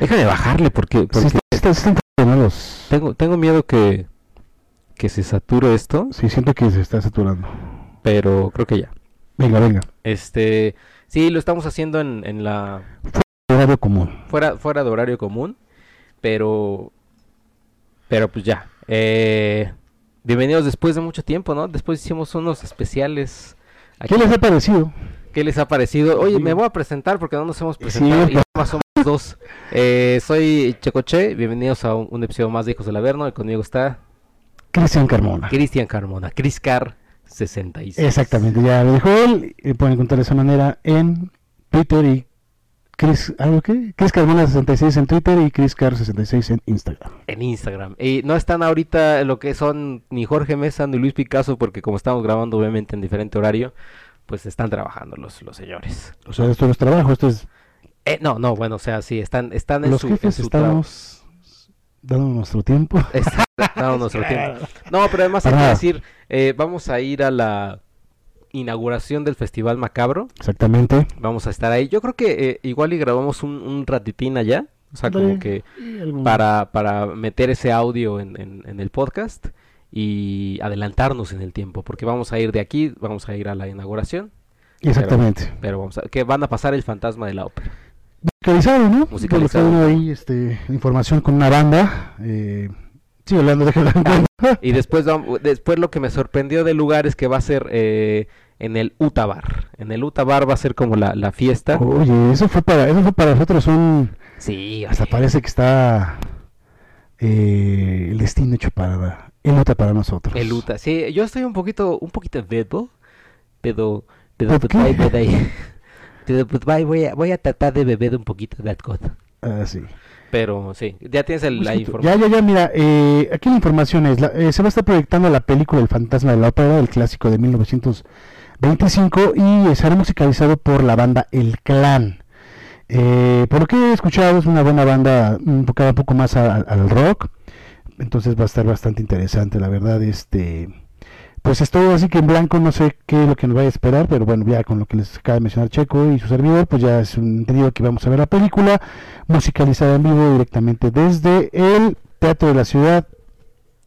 Déjame bajarle porque, porque Sí, está- está- tengo, tengo miedo que, que se sature esto, Sí, siento que se está saturando. pero creo que ya. Venga, venga. Este, sí, lo estamos haciendo en, en la Horario común. fuera fuera de horario común, pero pero pues ya. Eh, bienvenidos después de mucho tiempo, ¿no? Después hicimos unos especiales. aquí. ¿Qué les ha parecido? ¿Qué les ha parecido? Oye, me voy a presentar porque no nos hemos presentado y cierto. nada más somos dos. Eh, soy Checoche, bienvenidos a un, un episodio más de Hijos del Averno y conmigo está Cristian Carmona. Cristian Carmona, Criscar 66. Exactamente, ya lo dijo él. Y pueden encontrar de esa manera en Twitter y Chris, ¿algo qué? Chris Carmona 66 en Twitter y Chris Car 66 en Instagram. En Instagram. Y no están ahorita lo que son ni Jorge Mesa ni Luis Picasso porque como estamos grabando obviamente en diferente horario, pues están trabajando los, los señores. O sea, esto no es trabajo, esto es Eh, no, no, bueno, o sea, sí, están, están en los su, en jefes su estamos dando nuestro tiempo. Dando nuestro tiempo. No, pero además hay que decir, eh, vamos a ir a la inauguración del Festival Macabro. Exactamente. Vamos a estar ahí. Yo creo que eh, igual y grabamos un, un ratitín allá. O sea, como que para, para meter ese audio en, en- en el podcast y adelantarnos en el tiempo. Porque vamos a ir de aquí, vamos a ir a la inauguración. Exactamente. Pero vamos a, que van a pasar el fantasma de la ópera. Musicalizado, ¿no? Musicalizado. Ahí, este, información con una banda. Eh, sí, hablando de encuentro. Y después, después lo que me sorprendió del lugar es que va a ser eh, en el Utabar. En el Utabar va a ser como la, la fiesta. Oye, eso fue para, eso fue para nosotros un, Sí, hasta parece que está eh, el destino hecho para, el Uta para nosotros. El Uta. Sí, yo estoy un poquito, un poquito vedo, pero, pero, ¿Por pues, qué? bye. Pero, pues, bye, voy a, voy a tratar de beber un poquito de alcohol. Ah, sí. Pero sí, ya tienes el- la Ya, información. ya, ya, mira, eh, aquí la información es, la- eh, se va a estar proyectando la película El fantasma de la ópera, el clásico de 1925, y será musicalizado por la banda El Clan. Eh, por lo que he escuchado, es una buena banda enfocada un poco más a- al rock, entonces va a estar bastante interesante, la verdad, este... Pues estoy así que en blanco, no sé qué es lo que nos vaya a esperar, pero bueno, ya con lo que les acaba de mencionar Checo y su servidor, pues ya es un entendido que vamos a ver la película musicalizada en vivo directamente desde el Teatro de la Ciudad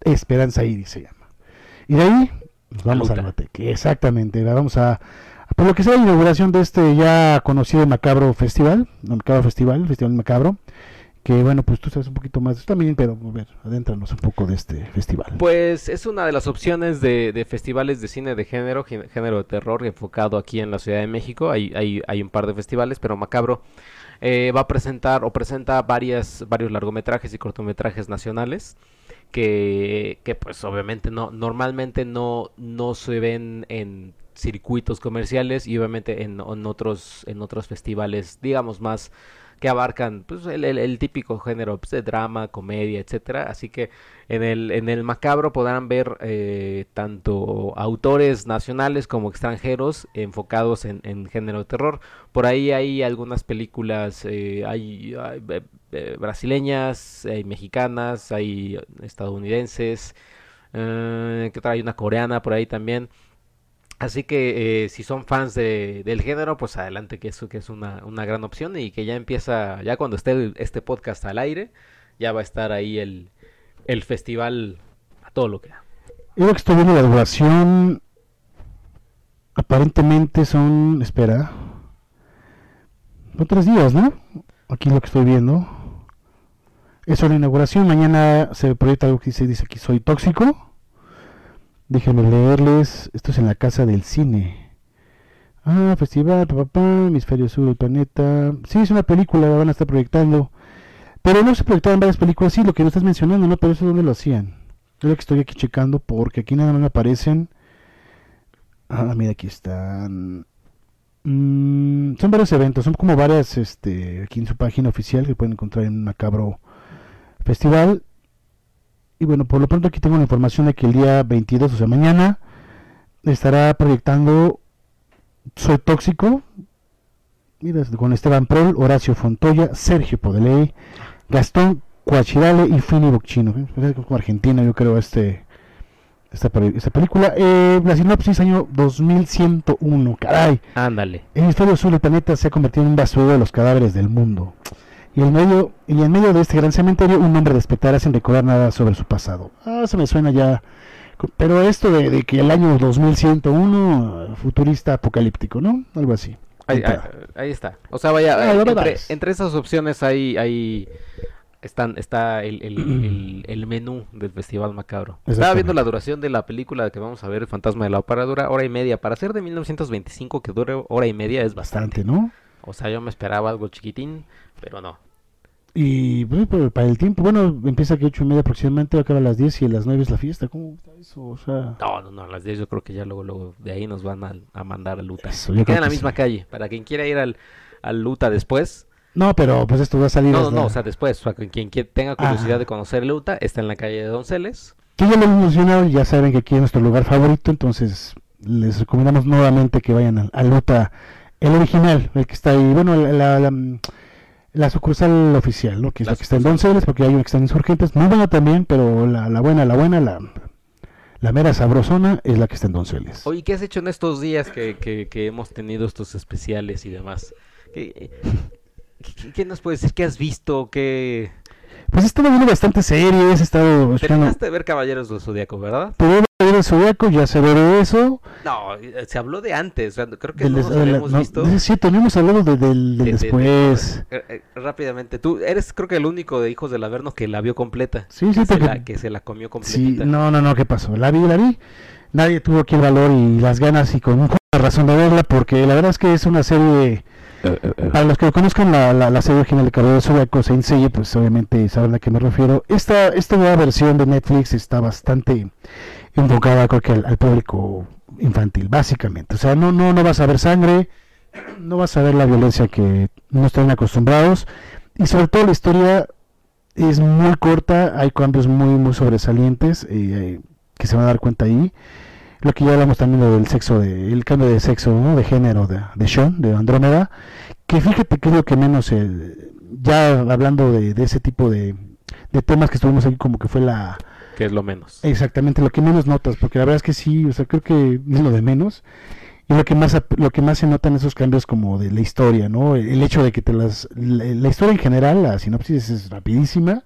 Esperanza Iris se llama. Y de ahí nos vamos al Guateque, exactamente, vamos a, por lo que sea la inauguración de este ya conocido Macabro Festival, no, Macabro Festival, Festival Macabro, que bueno, pues tú sabes un poquito más de esto también, pero a ver, adéntranos un poco de este festival. Pues es una de las opciones de, festivales de cine de género, gé- género de terror, enfocado aquí en la Ciudad de México. Hay, hay, hay un par de festivales, pero Macabro eh, va a presentar o presenta varias, varios largometrajes y cortometrajes nacionales que, que pues obviamente no, normalmente no, no se ven en circuitos comerciales y obviamente en, en otros, en otros festivales, digamos más que abarcan pues, el, el- típico género pues, de drama, comedia, etcétera. Así que en el, en el macabro podrán ver eh, tanto autores nacionales como extranjeros enfocados en, en género de terror. Por ahí hay algunas películas, eh, hay, eh, brasileñas, hay mexicanas, hay estadounidenses, eh, ¿qué otra? hay una coreana por ahí también. Así que eh, si son fans de, del género, pues adelante, que eso que es una, una gran opción y que ya empieza, ya cuando esté este podcast al aire, ya va a estar ahí el, el festival a todo lo que da. Yo que estoy viendo la duración aparentemente son, espera, son tres días, ¿no? Aquí lo que estoy viendo. Eso es la inauguración. Mañana se proyecta algo que dice, dice aquí soy tóxico. Déjenme leerles. Esto es en la casa del cine. Ah, festival, papá, hemisferio sur del planeta. Sí, es una película, la van a estar proyectando. Pero no se proyectaban varias películas, sí, lo que no estás mencionando, ¿no? Pero eso dónde lo hacían. Es lo que estoy aquí checando porque aquí nada más me aparecen. Ah, mira, aquí están. Mm, son varios eventos, son como varias, este, aquí en su página oficial que pueden encontrar en Macabro Festival. Y bueno, por lo pronto aquí tengo la información de que el día 22, o sea, mañana, estará proyectando Soy Tóxico. Mira, con Esteban Prol, Horacio Fontoya, Sergio Podeley, Gastón Cuachirale y Fini Bocchino. Es como Argentina, yo creo, este esta, esta película. Eh, la sinopsis año 2101, caray. Ándale. El hemisferio sur del planeta se ha convertido en un basurero de los cadáveres del mundo. Y en medio, y en medio de este gran cementerio, un hombre despertará sin recordar nada sobre su pasado. Ah, se me suena ya. Pero esto de, de que el año 2101, futurista apocalíptico, ¿no? Algo así. Ahí, Ahí ahí- está. O sea, vaya, Ah, entre, entre esas opciones hay, hay están, está el, el, el- el menú del Festival Macabro. Estaba viendo la duración de la película que vamos a ver, El Fantasma de la Ópera, dura hora y media. Para ser de 1925 que dure hora y media es bastante. Bastante, ¿no? O sea, yo me esperaba algo chiquitín, pero no. Y pues, para el tiempo, bueno, empieza aquí ocho y media aproximadamente, acaba a las 10 y a las 9 es la fiesta. ¿Cómo está eso? O sea, No, no, no, a las 10 yo creo que ya luego, luego de ahí nos van a, a mandar al Luta. Eso, Queda en la misma sí. calle. Para quien quiera ir al, al Luta después. no, pero pues esto va a salir. No, no, no, o sea, después. O sea, quien quie- tenga curiosidad de conocer Luta, está en la calle de Donceles. Que ya lo hemos mencionado, ya saben que aquí es nuestro lugar favorito, entonces les recomendamos nuevamente que vayan al, al Luta, el original, el que está ahí, bueno, la, la, la- la sucursal oficial, ¿no? Que es La la que está en Donceles, porque hay una que está en Insurgentes, muy buena también, pero la, la buena, la buena, la, la mera sabrosona es la que está en Donceles. Oye, ¿qué has hecho en estos días que, que, que hemos tenido estos especiales y demás? ¿Qué, qué- qué nos puedes decir? ¿Qué has visto? ¿Qué... Pues he estado viendo bastantes series, he estado. Terminaste de ver Caballeros del Zodíaco, ¿verdad? Pude ver el Zodiaco, ya se de eso. No, eh, se habló de antes. creo que del no nos de la- habíamos no, visto. Es cierto, no hemos hablado de- del, del de- de- de- después. eh, eh, rápidamente, tú eres creo que el único de Hijos del Averno que la vio completa. Sí, sí, se porque- la, que se la comió Sí, completita. no, no, no, ¿qué pasó? La vi, la vi. Nadie tuvo aquí el valor y las ganas y con una razón de verla porque la verdad es que es una serie... Para los que conozcan la, la, serie original de Caballero Zodiaco, Saint Seiya, pues obviamente saben a qué me refiero. Esta, esta nueva versión de Netflix está bastante enfocada, creo que al, al público infantil, básicamente. O sea, no, no, no vas a ver sangre, no vas a ver la violencia que no están acostumbrados. Y sobre todo la historia es muy corta, hay cambios muy, muy sobresalientes eh, que se van a dar cuenta ahí. Lo que ya hablamos también lo del sexo, de, el cambio de sexo, ¿no? de género de, de Sean, de Andrómeda, que fíjate que es lo que menos, eh, ya hablando de, de ese tipo de, de temas que estuvimos aquí, como que fue la, Que es lo menos. exactamente lo que menos notas, porque la verdad es que sí, o sea, creo que es lo de menos. Y lo que más lo que más se notan esos cambios como de la historia, ¿no? El, el hecho de que te las la, la historia en general, la sinopsis es rapidísima,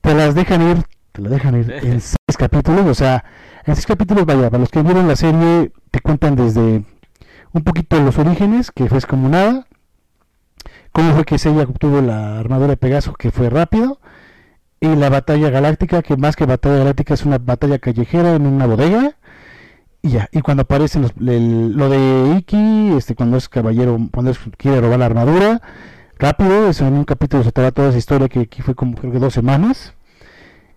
te las dejan ir, te la dejan ir en seis capítulos, o sea, en seis capítulos, vaya, para los que vieron la serie, te cuentan desde un poquito los orígenes, que fue como nada, cómo fue que Seiya obtuvo la armadura de Pegaso, que fue rápido, y la batalla galáctica, que más que batalla galáctica es una batalla callejera en una bodega, y ya, y cuando aparecen los- lo de Iki, este, cuando es caballero, cuando es- quiere robar la armadura, rápido, eso en un capítulo se va toda esa historia que aquí fue como creo que dos semanas.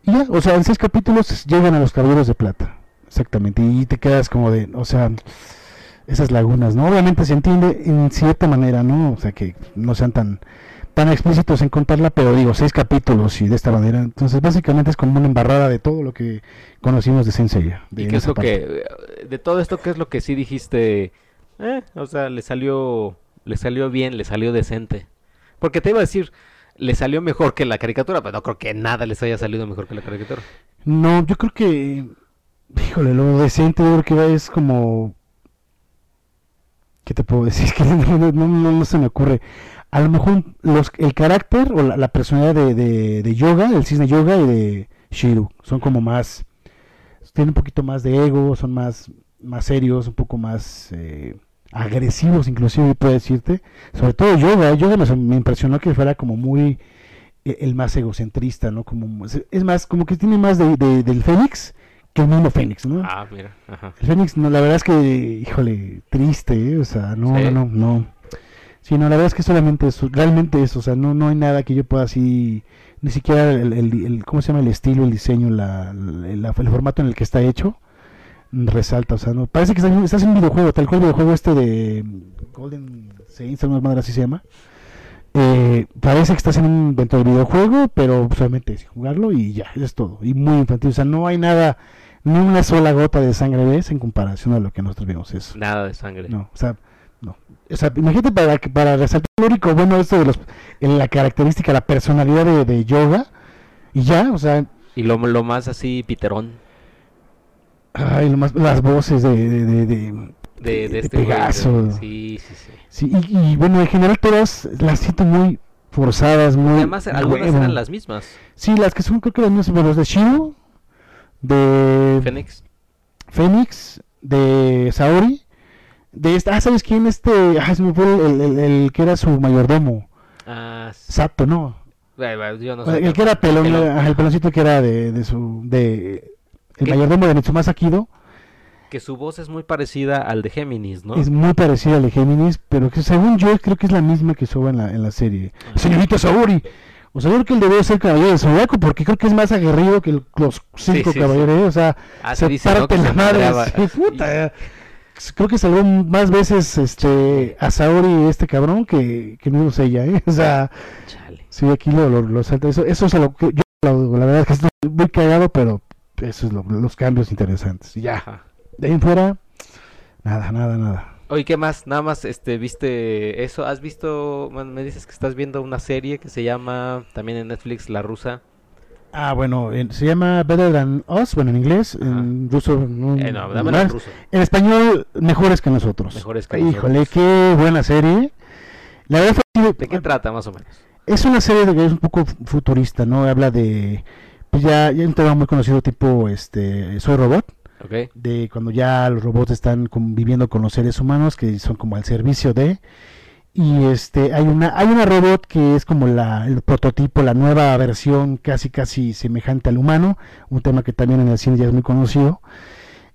Y ya, o sea, en seis capítulos llegan a los caballeros de plata. Exactamente. Y te quedas como de, o sea, esas lagunas, ¿no? Obviamente se entiende en cierta manera, ¿no? O sea, que no sean tan tan explícitos en contarla, pero digo, seis capítulos y de esta manera. Entonces, básicamente es como una embarrada de todo lo que conocimos de Sensei. De ¿Y qué es lo parte. que, eh, de todo esto, qué es lo que sí dijiste? Eh, o sea, le salió, le salió bien, le salió decente. Porque te iba a decir, le salió mejor que la caricatura, pero no creo que nada les haya salido mejor que la caricatura. No, yo creo que, híjole, lo decente yo creo que es como, ¿qué te puedo decir? Que no, no, no, se me ocurre. A lo mejor los, el carácter o la, la personalidad de, de, de Yoga, el cisne Yoga y de Shiru, son como más, tienen un poquito más de ego, son más, más serios, un poco más eh, agresivos inclusive, puedo decirte. Sobre todo Yoga. Yoga me, me impresionó que fuera como muy e- el más egocentrista, ¿no? Como, es más, como que tiene más de, de- del Fénix que el mismo Fénix, ¿no? Ah, mira, ajá. El Fénix, no, la verdad es que, híjole, triste, ¿eh? O sea, no, Sí. no, no, no. Sí, no, la verdad es que solamente eso, realmente eso, o sea, no, no hay nada que yo pueda así, ni siquiera el, el, el- ¿cómo se llama? El estilo, el diseño, la, el formato en el que está hecho, resalta, o sea, no, parece que estás, en- estás en un videojuego, tal cual el videojuego este de Golden Saints, alguna manera así se llama. Eh, parece que estás en un, dentro del videojuego, pero solamente es jugarlo y ya, eso es todo. Y muy infantil, o sea, no hay nada, ni una sola gota de sangre ves en comparación a lo que nosotros vemos eso. Nada de sangre. No, o sea, no. O sea, imagínate para, para resaltar lo único bueno esto de los, en la característica, la personalidad de, de yoga, y ya, o sea, Y lo, lo más así, piterón, ay, lo más, las voces de, de, de- de- de, de de este Pegaso. Sí, sí, sí. Sí, y, y bueno, en general todas las siento muy forzadas, muy. Además, algunas huevo. eran las mismas. Sí, las que son, creo que las mismas, bueno, es de Shiro, de Fénix. Fénix, de Saori, de esta, ah, ¿sabes quién? Este, ah, se me fue el, el- el- el que era su mayordomo, Ah, sí. Sato, ¿no? Yo no el sé. que era pelón, Pelón. el peloncito que era de, de su, de, el ¿Qué? mayordomo de Mitsumasa Kido, Que su voz es muy parecida al de Géminis, ¿no? es muy parecido al de Géminis, pero que según yo creo que es la misma que soba en la, en la serie. Ah. Señorita Saori, o sea, yo creo que él debió ser caballero de Zodiaco porque creo que es más aguerrido que el- los cinco sí, sí. caballeros, o sea, Ah, se dice, ¿no? parte Que la madre. puta, Creo que salvó más veces este a Saori este cabrón que, que no sé ella, ¿eh? O sea, Chale. sí, aquí lo, lo, lo salta. Eso, eso es a lo que yo, la verdad es que estoy muy cagado, pero eso es lo- los cambios interesantes. Y ya, Ajá. de ahí en fuera, nada, nada, nada. Oye, ¿qué más? Nada más, este, ¿viste eso? ¿Has visto, bueno, me dices que estás viendo una serie que se llama, también en Netflix, La Rusa? Ah, bueno, en- se llama Better Than Us, bueno, en inglés, en ruso, no, Eh, no, en más. ruso. En español, mejores que nosotros. Mejores que Híjole, nosotros. qué buena serie. La verdad fue ¿De qué trata, más o menos? es una serie que es un poco fu- futurista, ¿no? Habla de pues ya, ya un tema muy conocido tipo este Soy Robot, ¿Ok? de cuando ya los robots están conviviendo con los seres humanos que son como al servicio de y este hay una hay una robot que es como la el prototipo, la nueva versión casi casi semejante al humano, un tema que también en el cine ya es muy conocido.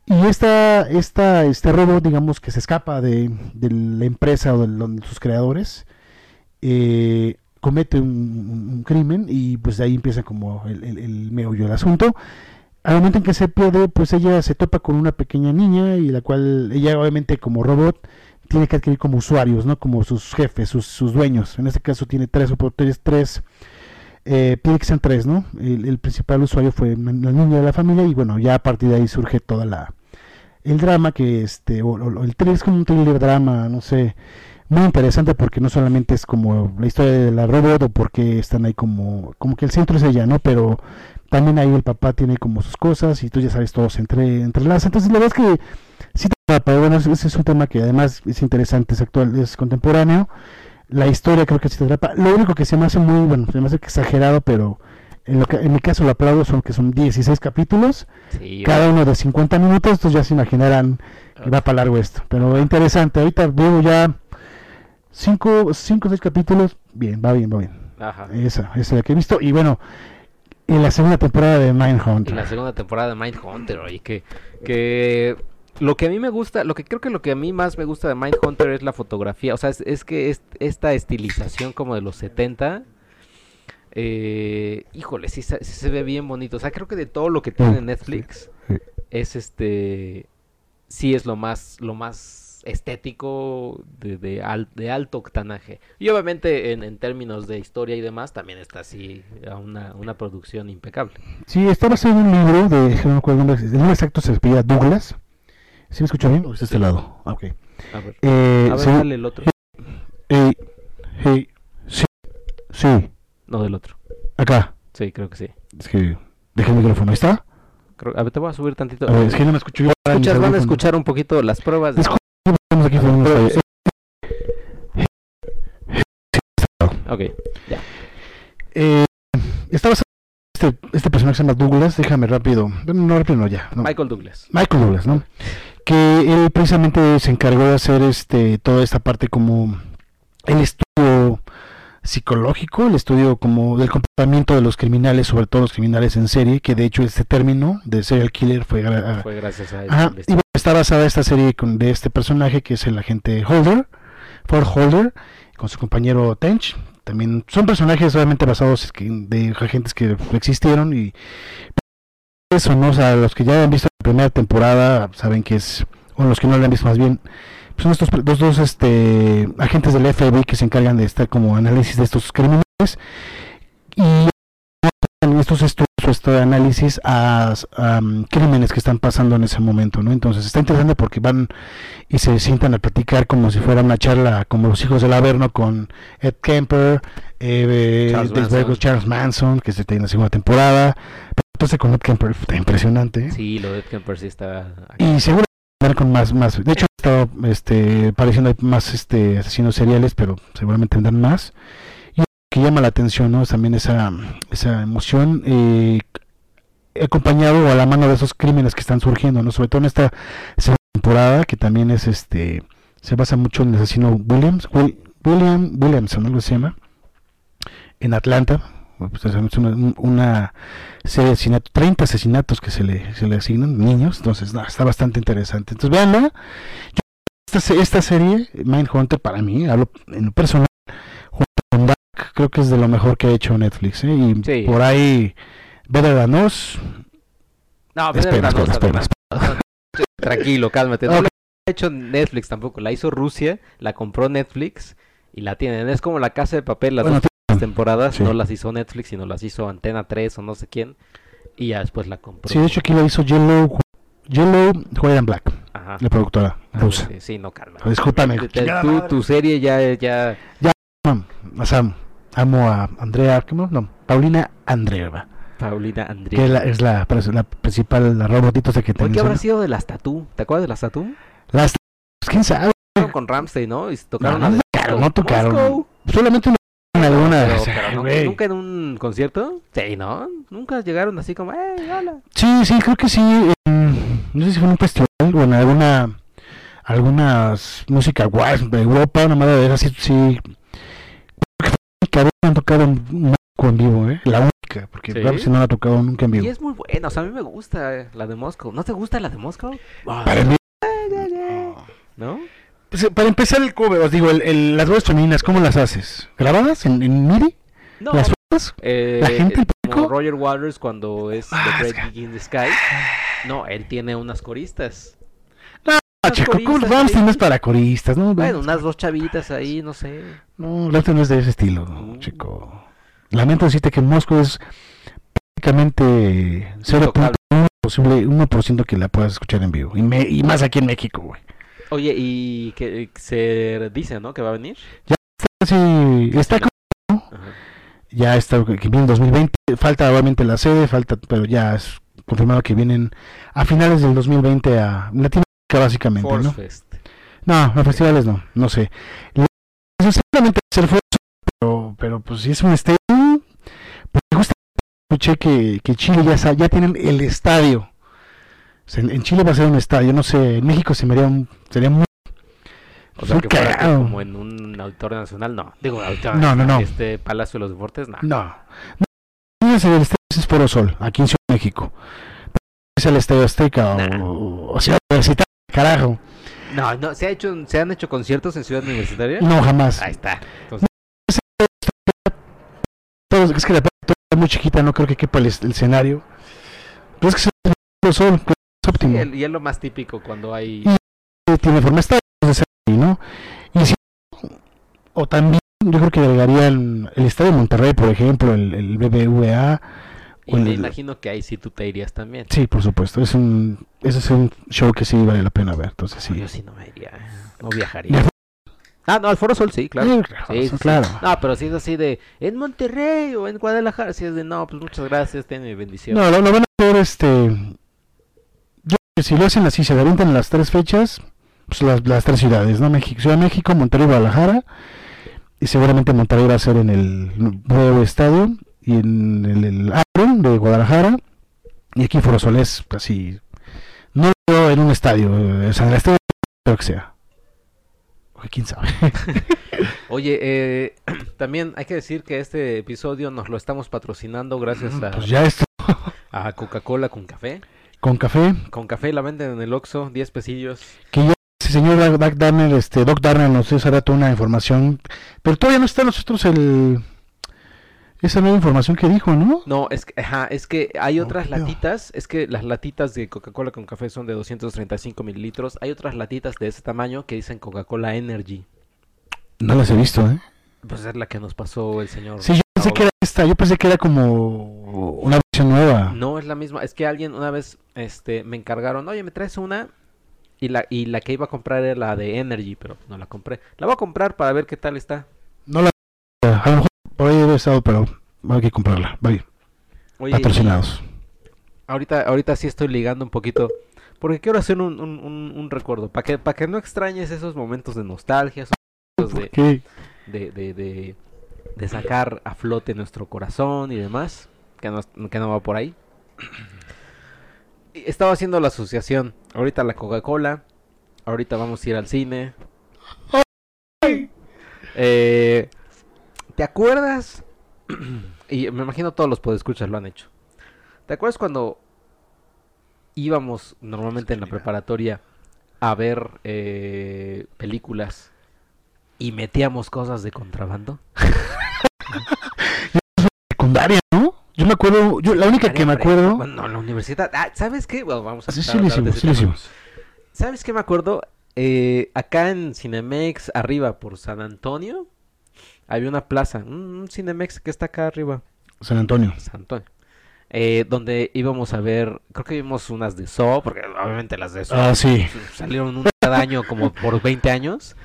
Y esta, esta, este robot, digamos que se escapa de, de la empresa o de, de sus creadores, eh, comete un crimen y pues de ahí empieza como el, el, el meollo del asunto. Al momento en que se pierde, pues ella se topa con una pequeña niña y la cual ella obviamente como robot tiene que adquirir como usuarios, ¿no? Como sus jefes, sus, sus dueños. En este caso tiene tres, o tres, eh, que ser tres, ¿no? El, el principal usuario fue la niña de la familia y bueno, ya a partir de ahí surge toda la el drama que este o, o- el thriller es como un thriller drama, no sé, muy interesante porque no solamente es como la historia de la robot o porque están ahí como como que el centro es ella, ¿no? Pero también ahí el papá tiene como sus cosas y tú ya sabes todo se entre entrelaza. Entonces la verdad es que sí te atrapa, bueno, ese es un tema que además es interesante, es actual, es contemporáneo. La historia creo que sí te atrapa. Lo único que se me hace muy, bueno, se me hace exagerado, pero en, lo que, en mi caso lo aplaudo, son que son 16 capítulos, Sí, cada uno de 50 minutos, entonces ya se imaginarán que va para largo esto. Pero interesante, ahorita veo ya 5 o 6 capítulos, bien, va bien, va bien. Ajá. Esa, esa es la que he visto. Y bueno, en la segunda temporada de Y Mindhunter. la segunda temporada de Mindhunter, oye, que, que lo que a mí me gusta, lo que creo que lo que a mí más me gusta de Mindhunter es la fotografía, o sea, es, es que es, esta estilización como de los 70, eh, híjole, sí, se sí se ve bien bonito, o sea, creo que de todo lo que tiene Netflix sí. es este, sí es lo más, lo más estético de, de, al- de alto octanaje. Y obviamente en, en términos de historia y demás también está así a una, una producción impecable. Sí, está basado en un libro de, no me acuerdo el nombre, exacto se despide Douglas. ¿Sí me escucha bien? ¿O es de este lado? Ah, ok. A ver, Eh, a ver, sí, dale el otro. eh, hey, sí, sí, No, del otro. acá. Sí, creo que sí. Es que dejé el micrófono, ¿ahí está? Creo- a ver, te voy a subir tantito. A ver, es que no me escucho yo. Escuchas, van a escuchar un poquito las pruebas. de- aquí con unos fallos. Ok, Eh, estaba este, este personaje se llama Douglas, déjame rápido. No rápido, no, ya. no. Michael Douglas. Michael Douglas, ¿no? Que él precisamente se encargó de hacer este toda esta parte como el estudio psicológico, el estudio como del comportamiento de los criminales, sobre todo los criminales en serie, que de hecho este término de serial killer fue, gra- a- Fue gracias a Ajá, y bueno, está basada esta serie con, de este personaje que es el agente Holder, Ford Holder, con su compañero Tench. También son personajes obviamente basados de agentes que existieron y eso, ¿no? O sea, los que ya han visto la primera temporada saben que es, o los que no la han visto más bien, son estos dos, dos este, agentes del FBI que se encargan de estar como análisis de estos crímenes y estos estudios este análisis a, a, um, crímenes que están pasando en ese momento, ¿no? Entonces está interesante porque van y se sientan a platicar como si fuera una charla como los hijos del Averno con Ed Kemper, eh, Charles desde luego Manson. Charles Manson, que se tiene en la segunda temporada, pero entonces con Ed Kemper está impresionante. ¿eh? Sí, lo de Ed Kemper sí está... aquí. Y seguro con más, más. De hecho, estado este, apareciendo más este, asesinos seriales, pero seguramente vendrán más. Y que llama la atención, ¿no? También esa, esa emoción eh, acompañado a la mano de esos crímenes que están surgiendo, ¿no? Sobre todo en esta temporada que también es este se basa mucho en el asesino Williams, Will- William Williamson, algo se llama, en Atlanta. Pues, una, serie de asesinatos, 30 asesinatos que se le, se le asignan niños, entonces no, está bastante interesante. Entonces veanla. Yo- Esta, esta serie, Mindhunter, para mí, hablo en lo personal, junto con Dark, creo que es de lo mejor que ha hecho Netflix. ¿eh? Y Sí. por ahí, Better Than Us, No, espera. Tranquilo, cálmate. No Ok. la ha hecho Netflix tampoco. La hizo Rusia, la compró Netflix y la tienen. Es como la casa de papel. Las Bueno, dos primeras temporadas sí. no las hizo Netflix, sino las hizo Antena 3 o no sé quién. Y ya después la compró. Sí, de hecho aquí lo hizo Yellow, Yellow, White and Black, Ajá. la productora Ah, rusa. sí, sí, no, calma. Discúlpame. Te- te- chingada tú- tu serie ya, ya. O sea, amo a Andrea, ¿cómo? No, Paulina Andreeva, Paulina que Andrea. es la, es la, la principal, la robotito que te Oye, ¿qué habrá sido de las Tatú? ¿Te acuerdas de las Tatú? Las, pues, quién sabe, con Ramsey, ¿no? Y tocaron no la de tocaron, no tocaron. Moscow. Solamente una. Pero- pero no- güey. nunca en un concierto. Sí, ¿no? Nunca llegaron así como, ¡eh, hola! Sí, sí, creo que sí. en- no sé si fue en un festival o en alguna. Algunas música guay de Europa, una madre de esas, sí. sí. Creo que fue la única vez que han tocado en México en vivo, ¿eh? La única, porque ¿Sí? Ramsey no la ha tocado nunca en Y vivo. es muy buena, o sea, a mí me gusta la de Moscow. ¿No te gusta la de Moscow? Para mí. ¿No? Pues, eh, para empezar el cover, os digo, el, el- las voces femeninas, ¿cómo las haces? ¿Grabadas en, en MIDI? No, ¿Las eh, la gente, el como. Roger Waters cuando es Ah, The Great Gig in the Sky. No, él tiene unas coristas. Ah, Unas chico, Kurt Ramsey no es para coristas, ¿no? Bueno, unas dos chavitas ahí, no sé. No, Ramsey no es de ese estilo, Mm. chico. Lamento decirte que Moscú es prácticamente 0.1% posible, 1% que la puedas escuchar en vivo. Y, me- y más aquí en México, güey. Oye, y que se dice, ¿no? Que va a venir. Sí, está Sí, ya está que viene en 2020, falta obviamente la sede, falta, pero ya es confirmado que vienen a finales del 2020 a Latinoamérica básicamente, Force ¿no? Fest. No, los festivales no, no sé. Pues, Seguramente ser pero, pero pues si es un estadio, pues me gusta, escuché que, que Chile ya, ya tienen el estadio. Sea, en, Chile va a ser un estadio, no sé, en México se me haría un, sería muy, O sea, muy que fuera que cagado. como en un auditorio nacional, no. Digo, auditorio No, no, nacional, no. Este Palacio de los Deportes, no. No. no es el estadio es Sol, aquí en Ciudad de México. Es el Estadio Azteca Nah. o, o Ciudad Universitaria, carajo. No, no, ¿se, ha hecho, ¿se han hecho conciertos en Ciudad Universitaria? No, jamás. Ahí está. Entonces, es que la parte es muy chiquita, no creo que quepa el, el escenario. Pero es que Sol, es óptimo. y, el- y es lo más típico cuando hay... Y- tiene forma ahí, ¿no? Y si, o también, yo creo que agregarían el estadio de Monterrey, por ejemplo, el, el BBVA. Y el- me imagino que ahí sí tú te irías también. Sí, por supuesto, es un, ese es un show que sí vale la pena ver, entonces sí. Yo sí no me iría, no viajaría. Ah, no, al Foro Sol sí, claro. Sí, claro, Sí, sí, claro. No, pero si es así de en Monterrey o en Guadalajara, si es de no, pues muchas gracias, ten mi bendición. No, lo, lo van a hacer, este, que si lo hacen así, se avientan las tres fechas, pues las, las tres ciudades, ¿no? México, Ciudad de México, Monterrey, Guadalajara, y seguramente Monterrey va a ser en el nuevo estadio y en el, el de Guadalajara, y aquí Foro Sol es así, no en un estadio, o sea, en el estadio creo que sea. Quién sabe. Oye, eh, también hay que decir que este episodio nos lo estamos patrocinando gracias a, Pues ya esto, a Coca-Cola con café. Con café, Con café la venden en el Oxxo, 10 pesillos. que ya señor Doc Darnell, este, Doc Darnell nos dio hace rato una información, pero todavía no está nosotros el esa nueva información que dijo, ¿no? No, es que, ajá, es que hay otras latitas, es que las latitas de Coca-Cola con café son de 235 mililitros. Hay otras latitas de ese tamaño que dicen Coca-Cola Energy. No las he visto, ¿eh? Pues es la que nos pasó el señor. Sí, yo pensé que era esta, yo pensé que era como una versión nueva. No es la misma, es que alguien una vez este me encargaron, oye, me traes una y la y la que iba a comprar era la de Energy, pero no la compré. La voy a comprar para ver qué tal está. No la a lo mejor por ahí debe estado, pero hay que comprarla. Oye, patrocinados. ahorita ahorita sí estoy ligando un poquito porque quiero hacer un, un, un, un recuerdo para que para que no extrañes esos momentos de nostalgia, esos momentos de, ¿Qué? De, de, de, de sacar a flote nuestro corazón y demás, que no, que no va por ahí. Y Estaba haciendo la asociación, ahorita la Coca-Cola, ahorita vamos a ir al cine. Eh, ¿Te acuerdas? y me imagino todos los podescuchas lo han hecho. ¿Te acuerdas cuando íbamos normalmente en la preparatoria a ver eh, películas y metíamos cosas de contrabando? Secundaria, ¿no? Yo me acuerdo, yo la única que me acuerdo. Bueno, en la universidad. Ah, ¿Sabes qué? Bueno, vamos a Sí, sí lo hicimos, sí lo tema. hicimos. ¿Sabes qué me acuerdo? Eh, acá en Cinemex, arriba por San Antonio, había una plaza, un, un Cinemex que está acá arriba, San Antonio. San Antonio, eh, donde íbamos a ver, creo que vimos unas de Saw, porque obviamente las de Saw Ah, sí. salieron una cada año como por 20 años.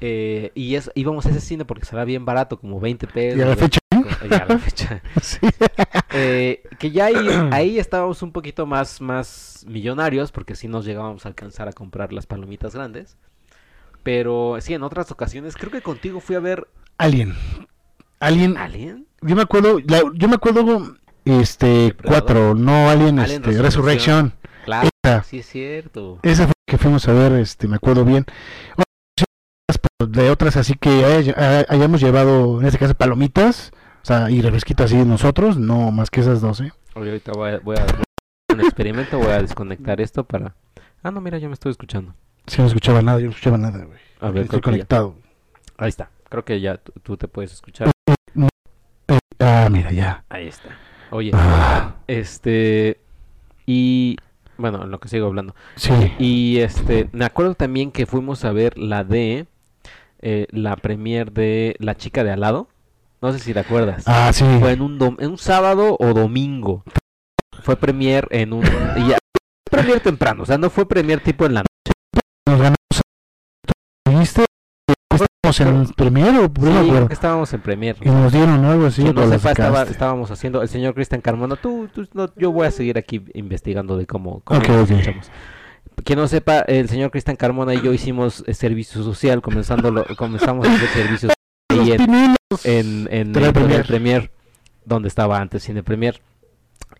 Eh, y es, íbamos a ese cine porque será bien barato, como 20 pesos. Y a la fecha, ¿eh? Y a la fecha. Sí. Eh, que ya ahí, ahí estábamos un poquito más, más millonarios, porque sí nos llegábamos a alcanzar a comprar las palomitas grandes. Pero sí, en otras ocasiones, creo que contigo fui a ver Alien. Alien. Alien. Yo me acuerdo, la- yo me acuerdo, este, cuatro, no Alien, Alien este. Resurrection. Claro, Esa, sí es cierto. esa fue la que fuimos a ver, este, me acuerdo bien. De otras así que haya- hayamos llevado, en este caso, palomitas, o sea, y refresquito así nosotros, no más que esas dos, ¿eh? Oye, ahorita voy a, voy a hacer un experimento, voy a desconectar esto para... Ah, no, mira, ya me estoy escuchando. Si no escuchaba nada, yo no escuchaba nada, güey. A ver, Estoy ya. conectado. Ahí está. Creo que ya tú, tú te puedes escuchar. Eh, ah, mira, ya. Ahí está. Oye, Ah, este... Y... Bueno, en lo que sigo hablando. sí. Y este, me acuerdo también que fuimos a ver la de eh, la premier de La chica de al lado. No sé si te acuerdas. Ah, sí. Fue en un, dom- en un sábado o domingo. Fue premier en un y ya- premier temprano, o sea, no fue premier tipo en la Nos ganamos. ¿Viste? ¿Estábamos en Premiere o Sí, creo que estábamos en premier. Y nos dieron algo así. Quien no sepa, estaba- estábamos haciendo el señor Cristian Carmona. Tú, tú- no, yo voy a seguir aquí investigando de cómo, cómo escuchamos. Quien no sepa, el señor Cristian Carmona y yo hicimos eh, servicio social, comenzando lo- comenzamos a hacer servicios Los ahí en, en, en el Premier. Premier, donde estaba antes Cine Premier.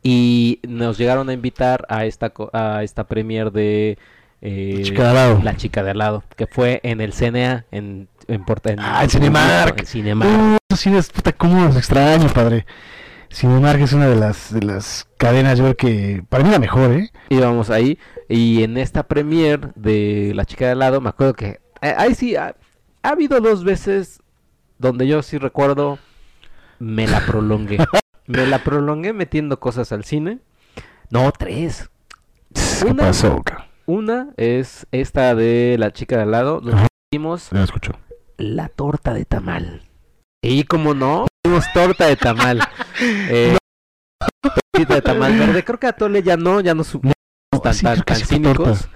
Y nos llegaron a invitar a esta, a esta Premier de eh, Chica de al lado. La Chica de al lado, que fue en el CNA, en, en, Porta- en- Ah, en Cinemark. En Cinemark. Uh, puta, cómo los extraño, padre. Cinemark es una de las, de las cadenas, yo creo que para mí la mejor, ¿eh? íbamos ahí y en esta premier de la chica de al lado me acuerdo que eh, ahí sí ha, ha habido dos veces donde yo sí recuerdo me la prolongué. Me la prolongué metiendo cosas al cine. No tres. ¿Qué Una- pasó, una es esta de la chica de al lado donde vimos escucho. la torta de tamal. Y como no torta de tamal eh, tortita de tamal verde creo que a Tole ya no ya no su- tan, sí, tan- cínicos.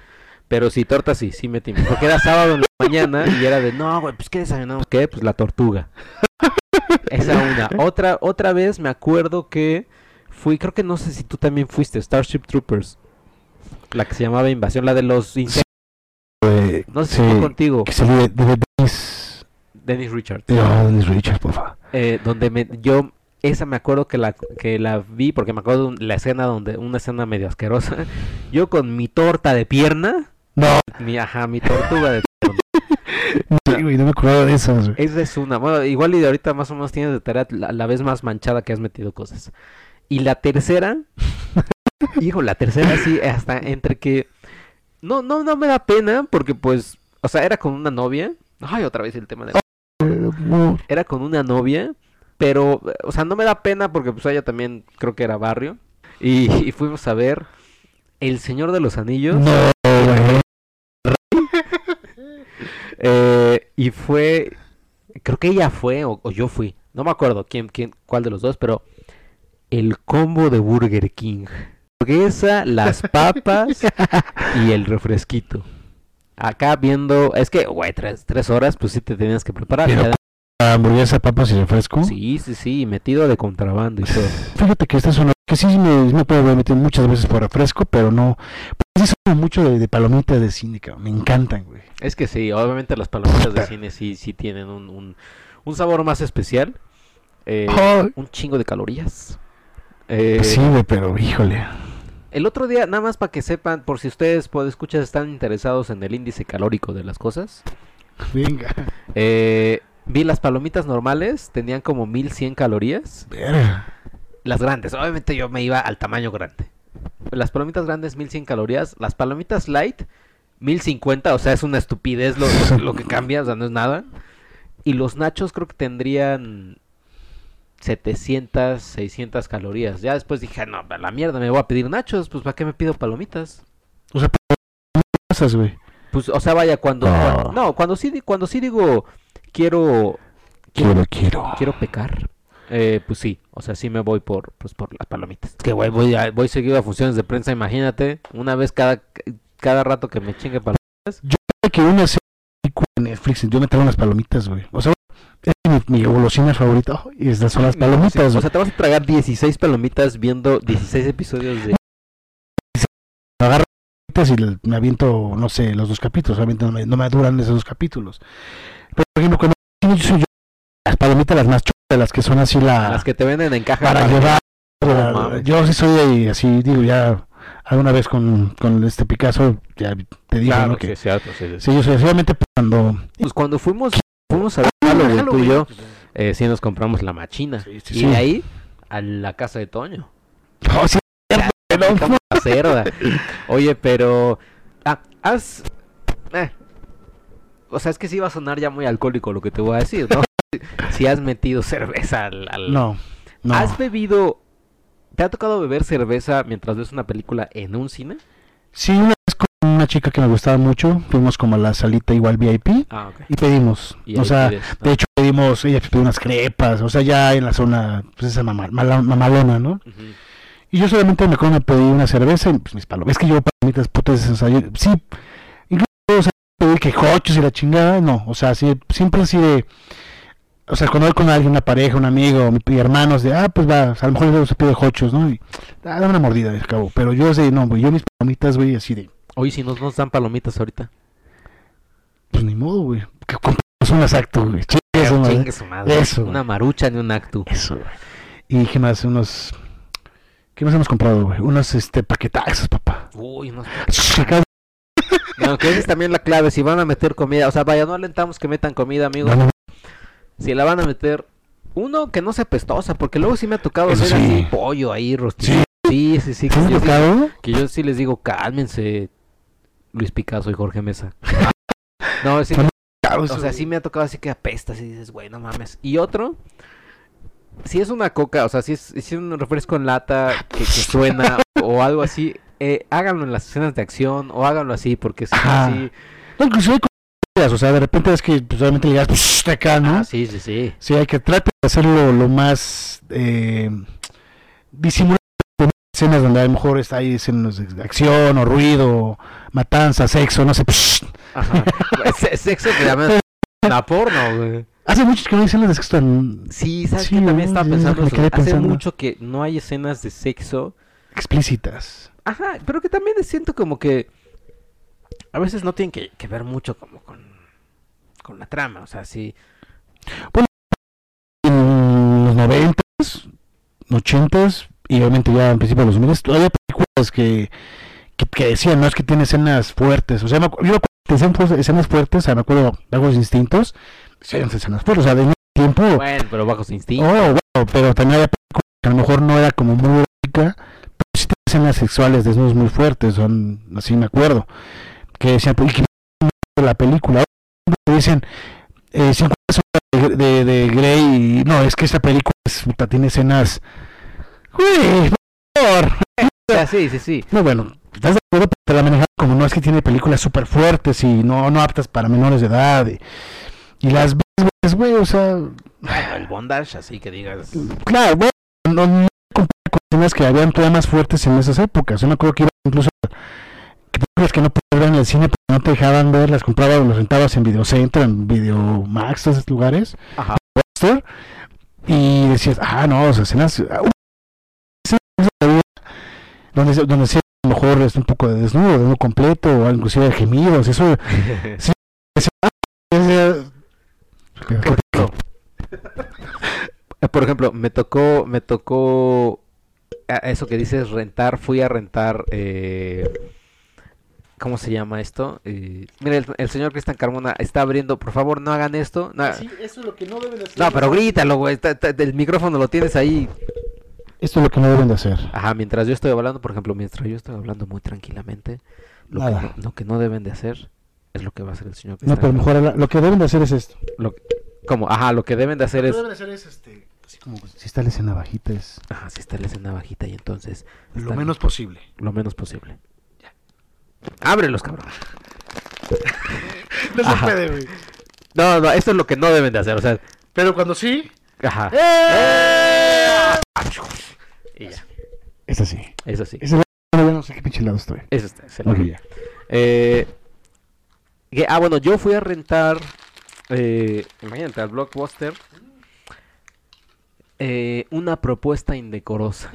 Pero sí, torta sí, sí metimos. Porque era sábado en la mañana y era de, no, güey, pues ¿qué desayunamos? ¿Qué? Pues la tortuga. Esa una. Otra, otra vez me acuerdo que fui, creo que no sé si tú también fuiste, Starship Troopers. La que se llamaba Invasión, la de los insectos. Eh, No sé si sí, fue contigo, que salió de, de, de Dennis, Dennis Richards. oh, Dennis Richards, por favor. Eh, donde me, yo, esa me acuerdo que la, que la vi, porque me acuerdo de la escena donde, una escena medio asquerosa. Yo con mi torta de pierna, No, mi, ajá, mi tortuga de pierna. sí, güey, no me acuerdo de esas, güey. Esa es una. Bueno, igual y de ahorita más o menos tienes de tarea la, la vez más manchada que has metido cosas. Y la tercera, hijo, la tercera sí, hasta entre que... No, no, no me da pena porque pues, o sea, era con una novia. Ay, otra vez el tema de... Era con una novia, pero, o sea, no me da pena porque pues ella también creo que era barrio. Y, y fuimos a ver El Señor de los Anillos. No, güey. Eh, y fue, creo que ella fue o, o yo fui, no me acuerdo quién, quién, cuál de los dos, pero el combo de Burger King. Hamburguesa, las papas y el refresquito. Acá viendo, es que, güey, tres, tres horas, pues sí te tenías que preparar. Pero- Hamburguesa, papas y refresco. sí, sí, sí, metido de contrabando y todo. Fíjate que esta es una que sí me, me puedo metido muchas veces por refresco, pero no. Pues sí soy mucho de, de palomitas de cine, cabrón. Me encantan, güey. Es que sí, obviamente las palomitas de cine sí, sí tienen un, un, un sabor más especial. eh, un chingo de calorías. Eh, Pues sí, güey, pero híjole. El otro día, nada más para que sepan, por si ustedes, por escuchas, están interesados en el índice calórico de las cosas, Venga. eh, vi las palomitas normales, tenían como 1100 calorías. Verga. Las grandes, obviamente yo me iba al tamaño grande. Las palomitas grandes, 1100 calorías. Las palomitas light, 1050, o sea, es una estupidez lo, lo- lo que cambia, o sea, no es nada. Y los nachos creo que tendrían 700, 600 calorías. Ya después dije, no, a la mierda, me voy a pedir nachos, pues ¿para qué me pido palomitas? O sea, ¿qué pasas, güey? Pues, o sea, vaya, cuando... Cuando- no, cuando sí, cuando sí digo, quiero... Quiero, quiero. quiero pecar. Eh, pues sí, o sea, sí me voy por, pues, por las palomitas. Es que güey, voy, a- voy seguido a funciones de prensa, imagínate, una vez cada, cada rato que me chingue palomitas. que una serie de Netflix, yo me traigo unas palomitas, güey. O sea, mi, mi golosina favorita. y estas son las palomitas, O sea, te vas a tragar 16 palomitas viendo 16 episodios de... agarro palomitas y me aviento, no sé, los dos capítulos. Obviamente no me, no me duran esos dos capítulos. Pero, por ejemplo, cuando yo soy yo, las palomitas las más chulas, las que son así la... Las que te venden en caja. para llevar. Yo sí soy ahí, así, digo, ya alguna vez con, con este Picasso, ya te dije, Claro, ¿no? sí, Que, es cierto, sí, sí. sí, yo soy, obviamente cuando... Pues cuando fuimos, fuimos a ver Halloween, tú y yo, eh, sí nos compramos la machina. Sí, sí, y sí. de ahí a la casa de Toño. Sí, no, cerda. Oye, pero. Ah, has. eh, O sea, es que sí va a sonar ya muy alcohólico lo que te voy a decir, ¿no? Si has metido cerveza al. al- no, no. ¿Has bebido. ¿Te ha tocado beber cerveza mientras ves una película en un cine? Sí, una vez con una chica que me gustaba mucho, fuimos como a la salita igual VIP Ah, y pedimos. Y o sea, pides, ¿no? de hecho pedimos, ella pidió unas crepas, o sea, ya en la zona, pues esa mama- mala- mamalona, ¿no? Y yo solamente me acuerdo me pedí una cerveza y pues mis palomitas. Es que yo palomitas putas, o sea, yo- sí, incluso, o sea, pedí que cochos y la chingada, no, o sea, sí, siempre así de, o sea, cuando voy con alguien, una pareja, un amigo, mi, hermanos, de, ah, pues va, a lo mejor se pide hochos, ¿no? Y, ah, dame una mordida, de cabo, pero yo sé, no, güey, yo mis palomitas, güey, así de, Oye, si nos, nos dan palomitas ahorita. pues ni modo, güey, que compramos un exacto, güey, chingue su madre. Chingue su madre. Eso, Una marucha ni un actu. Eso, güey. Y qué más, unos, ¿qué más hemos comprado, güey? Unos, este, paquetazos, papá. Uy, unos No, que esa es también la clave, si van a meter comida, o sea, vaya, no alentamos que metan comida, amigos. No, no, Si la van a meter, uno que no sea pestosa, porque luego sí me ha tocado ver sí. así pollo ahí rostizado. Sí, sí, sí, ¿Te que, yo, sí- que yo sí les digo, cálmense, Luis Picasso y Jorge Mesa. no, sí, o sea, sí me ha tocado así que apesta, y dices, güey, no mames. Y otro, si es una coca, o sea, si es, si es un refresco en lata que, que suena o algo así, eh, háganlo en las escenas de acción o háganlo así, porque si Ajá. así... No, inclusive o sea, de repente es que pues, obviamente le "Psh", de acá, ¿no? Ah, sí, sí, sí. Sí, hay que tratar de hacerlo lo más eh, disimular poner escenas donde a lo mejor está ahí escenas de acción o ruido, matanza, sexo, no sé. Ajá. Sexo que llaman la porno, güey. Hace mucho que no hay escenas de sexo tan Sí, ¿sabes Sí, qué? También estaba Sí, pensando que Hace pensando. mucho que no hay escenas de sexo. explícitas. Ajá, pero que también siento como que a veces no tienen que, que ver mucho como con, con la trama. O sea, sí. En los noventas, ochentas y obviamente ya en principio los 2000 todavía hay películas que, que, que decían, no es que tiene escenas fuertes. O sea, me acu- yo me acuerdo que escenas fuertes, o sea, me acuerdo de Bajos Instintos, sí, escenas fuertes, o sea, de tiempo. Bueno, pero bajos instintos. Oh, bueno, pero también había películas que a lo mejor no era como muy erótica, pero sí escenas sexuales, desnudos muy fuertes, son, así me acuerdo, que decían, ¿y qué de la película? Dicen, eh, 50 sombras de, de, de Grey, y no, es que esta película es, puta, tiene escenas, uy, por favor. Sí, sí, sí. No, bueno, estás de acuerdo, te la manejan como no es que tiene películas súper fuertes y no, no aptas para menores de edad, y, y las ves, güey, güey, o sea, Bueno, el bondage, así que digas. Claro, bueno, no, no con escenas que habían todavía más fuertes en esas épocas. Yo me acuerdo que iba incluso que películas que no podías ver en el cine porque no te dejaban ver, las comprabas o las rentabas en Videocentro, en Videomax, esos lugares, Ajá. Y decías, ah, no, o sea, escenas, uh, escenas de vida donde, donde sea a lo mejor es un poco de desnudo, desnudo completo, o inclusive de gemidos, eso, Por ejemplo, me tocó, me tocó eso que dices rentar, fui a rentar, eh, ¿cómo se llama esto? Eh, mira, el, el señor Cristian Carmona está abriendo, por favor, no hagan esto. No, Sí, eso es lo que no deben de hacer. no, pero grítalo, güey, el micrófono lo tienes ahí. Esto es lo que no deben de hacer. Ajá, mientras yo estoy hablando, por ejemplo, mientras yo estoy hablando muy tranquilamente, lo, que Nada. no, lo que no deben de hacer es lo que va a hacer el señor No, Cristian pero mejor lo que deben de hacer es esto. Lo que- como, ajá, lo que deben de hacer Lo es... que deben de hacer es este, así como si está la escena bajita es Ajá, si está la escena bajita y entonces... lo menos posible. Lo menos posible. Ya. Ábrelos, cabrón. No Ajá. se puede, güey. No, no, eso es lo que no deben de hacer, o sea... Pero cuando sí, Ajá. ¡eh! Y ya, Es así. Es el no, sé qué pinche lado estoy. Eso está, ya. Eh, que- ah, bueno, yo fui a rentar, eh, imagínate, al Blockbuster, eh, una propuesta indecorosa.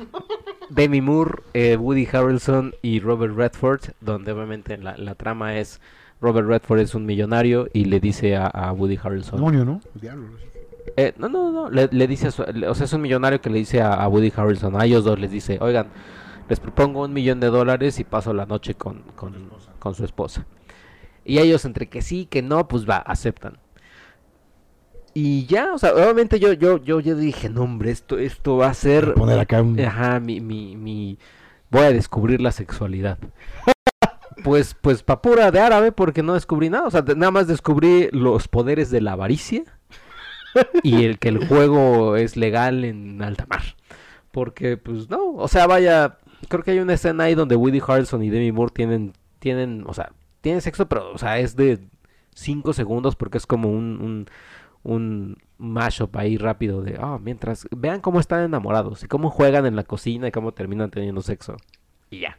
Demi Moore, eh, Woody Harrelson y Robert Redford, donde obviamente la, la trama es Robert Redford es un millonario y le dice a, a Woody Harrelson, Demonio, ¿no? El diablo. Eh, no, no, no, le, le dice, a su- le- o sea, es un millonario que le dice a, a Woody Harrelson, a ellos dos les dice, oigan, les propongo un millón de dólares y paso la noche con, con, con su esposa. Y ellos entre que sí, que no, pues va, aceptan. Y ya, o sea, obviamente yo, yo, yo, yo dije, no hombre, esto, esto va a ser, Poner acá un... ajá, mi, mi, mi, voy a descubrir la sexualidad. Pues, pues pa' pura de árabe porque no descubrí nada, o sea, nada más descubrí los poderes de la avaricia y el que el juego es legal en alta mar. Porque, pues no, o sea, vaya, creo que hay una escena ahí donde Woody Harrelson y Demi Moore tienen, tienen, o sea, tienen sexo, pero, o sea, es de 5 segundos porque es como un, un, un mashup ahí rápido de, ah, mientras, vean cómo están enamorados y cómo juegan en la cocina y cómo terminan teniendo sexo. Y ya.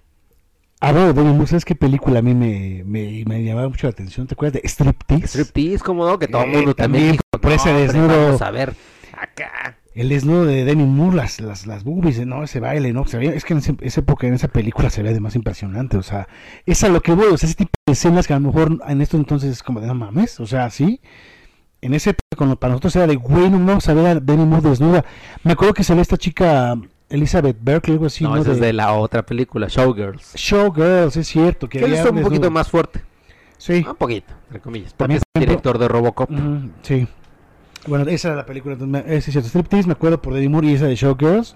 Hablando de Demi Moore, ¿sabes qué película a mí me, me, me llamaba mucho la atención? ¿Te acuerdas de Striptease? Striptease, como no, que todo el Eh, mundo también, dijo, por ese "No, hombre, desnudo". Vamos a ver, acá. El desnudo de Demi Moore, las, las, las boobies, ¿no? Ese baile, ¿no? Se veía- es que en ese- esa época, en esa película se ve de más impresionante, o sea, es a lo que voy, o sea, ese tipo de escenas que a lo mejor en estos entonces es como de no mames, o sea, sí. En esa época, cuando para nosotros era de, güey, no vamos a ver a Demi Moore desnuda. Me acuerdo que se ve esta chica, Elizabeth Berkley, algo así, no, ¿no? esa es de la otra película, Showgirls. Showgirls, es cierto. Que Que había es un poquito más fuerte. Sí. Un poquito, entre comillas. También, es director de Robocop. Ujú, sí. Bueno, esa era la película. es cierto. Striptease, me acuerdo por Demi Moore y esa de Showgirls.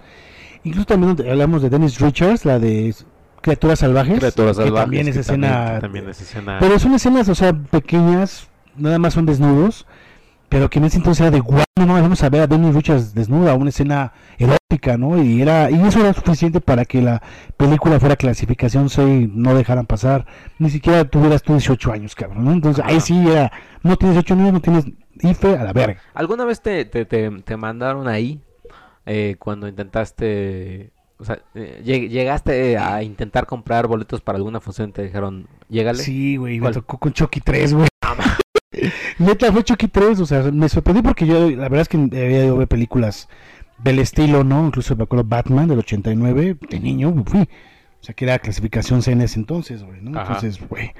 Incluso también hablamos de Dennis Richards, la de Criaturas Salvajes. Criaturas que salvajes, también es que escena. también- que también es escena- Pero son escenas, o sea, pequeñas, nada más son desnudos. Pero que en ese entonces era de guau, no, no, vamos a ver a Dennis Richards desnuda, una escena erótica, ¿no? Y era y eso era suficiente para que la película fuera clasificación C y no dejaran pasar. Ni siquiera tuvieras tú 18 años, cabrón, ¿no? Entonces ahí sí era, no tienes 18 años, no tienes IFE a la verga. ¿Alguna vez te, te, te, te mandaron ahí eh, cuando intentaste... O sea, eh, lleg- llegaste a intentar comprar boletos para alguna función y te dijeron, llégale? Sí, güey, me tocó con Chucky 3, güey. Neta, fue Chucky 3, o sea, me sorprendí porque yo, la verdad es que había ido a ver películas del estilo, ¿no? Incluso me acuerdo Batman del 89, de niño, fui. O sea, que era clasificación C en ese entonces, güey, ¿no? Ajá. Entonces, güey.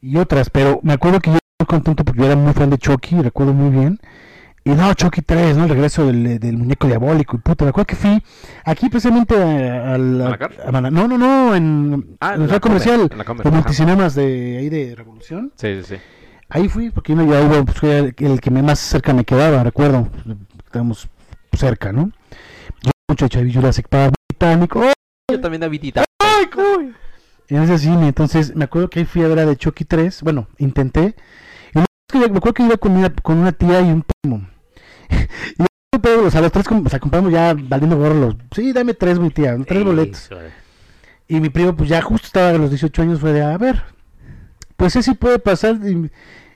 Y otras, pero me acuerdo que yo muy contento porque yo era muy fan de Chucky, recuerdo muy bien. Y no, Chucky 3, ¿no? El regreso del, del muñeco diabólico y puta. Me acuerdo que fui aquí precisamente a- no, no, no, en, Ah, en el comercial. Comer, en la Comer, Los ajá. multicinemas de ahí de Revolución. Sí, sí, sí. Ahí fui, porque yo ya iba, pues, fue el, el que me más cerca me quedaba, recuerdo. Estábamos cerca, ¿no? Yo mucho de Chavi Jurassic Park británico. ¡Oh! Yo también Tita. ¡Ay! En ese cine, entonces me acuerdo que ahí fui a ver a de Chucky 3. Bueno, intenté. Y me acuerdo que iba con una, con una tía y un primo. y o sea, los tres, o sea, compramos ya valiendo gorro los. Sí, dame tres, mi tía, tres boletos. Y mi primo, pues ya justo estaba a los 18 años, fue de, a ver, pues ese sí puede pasar. Y,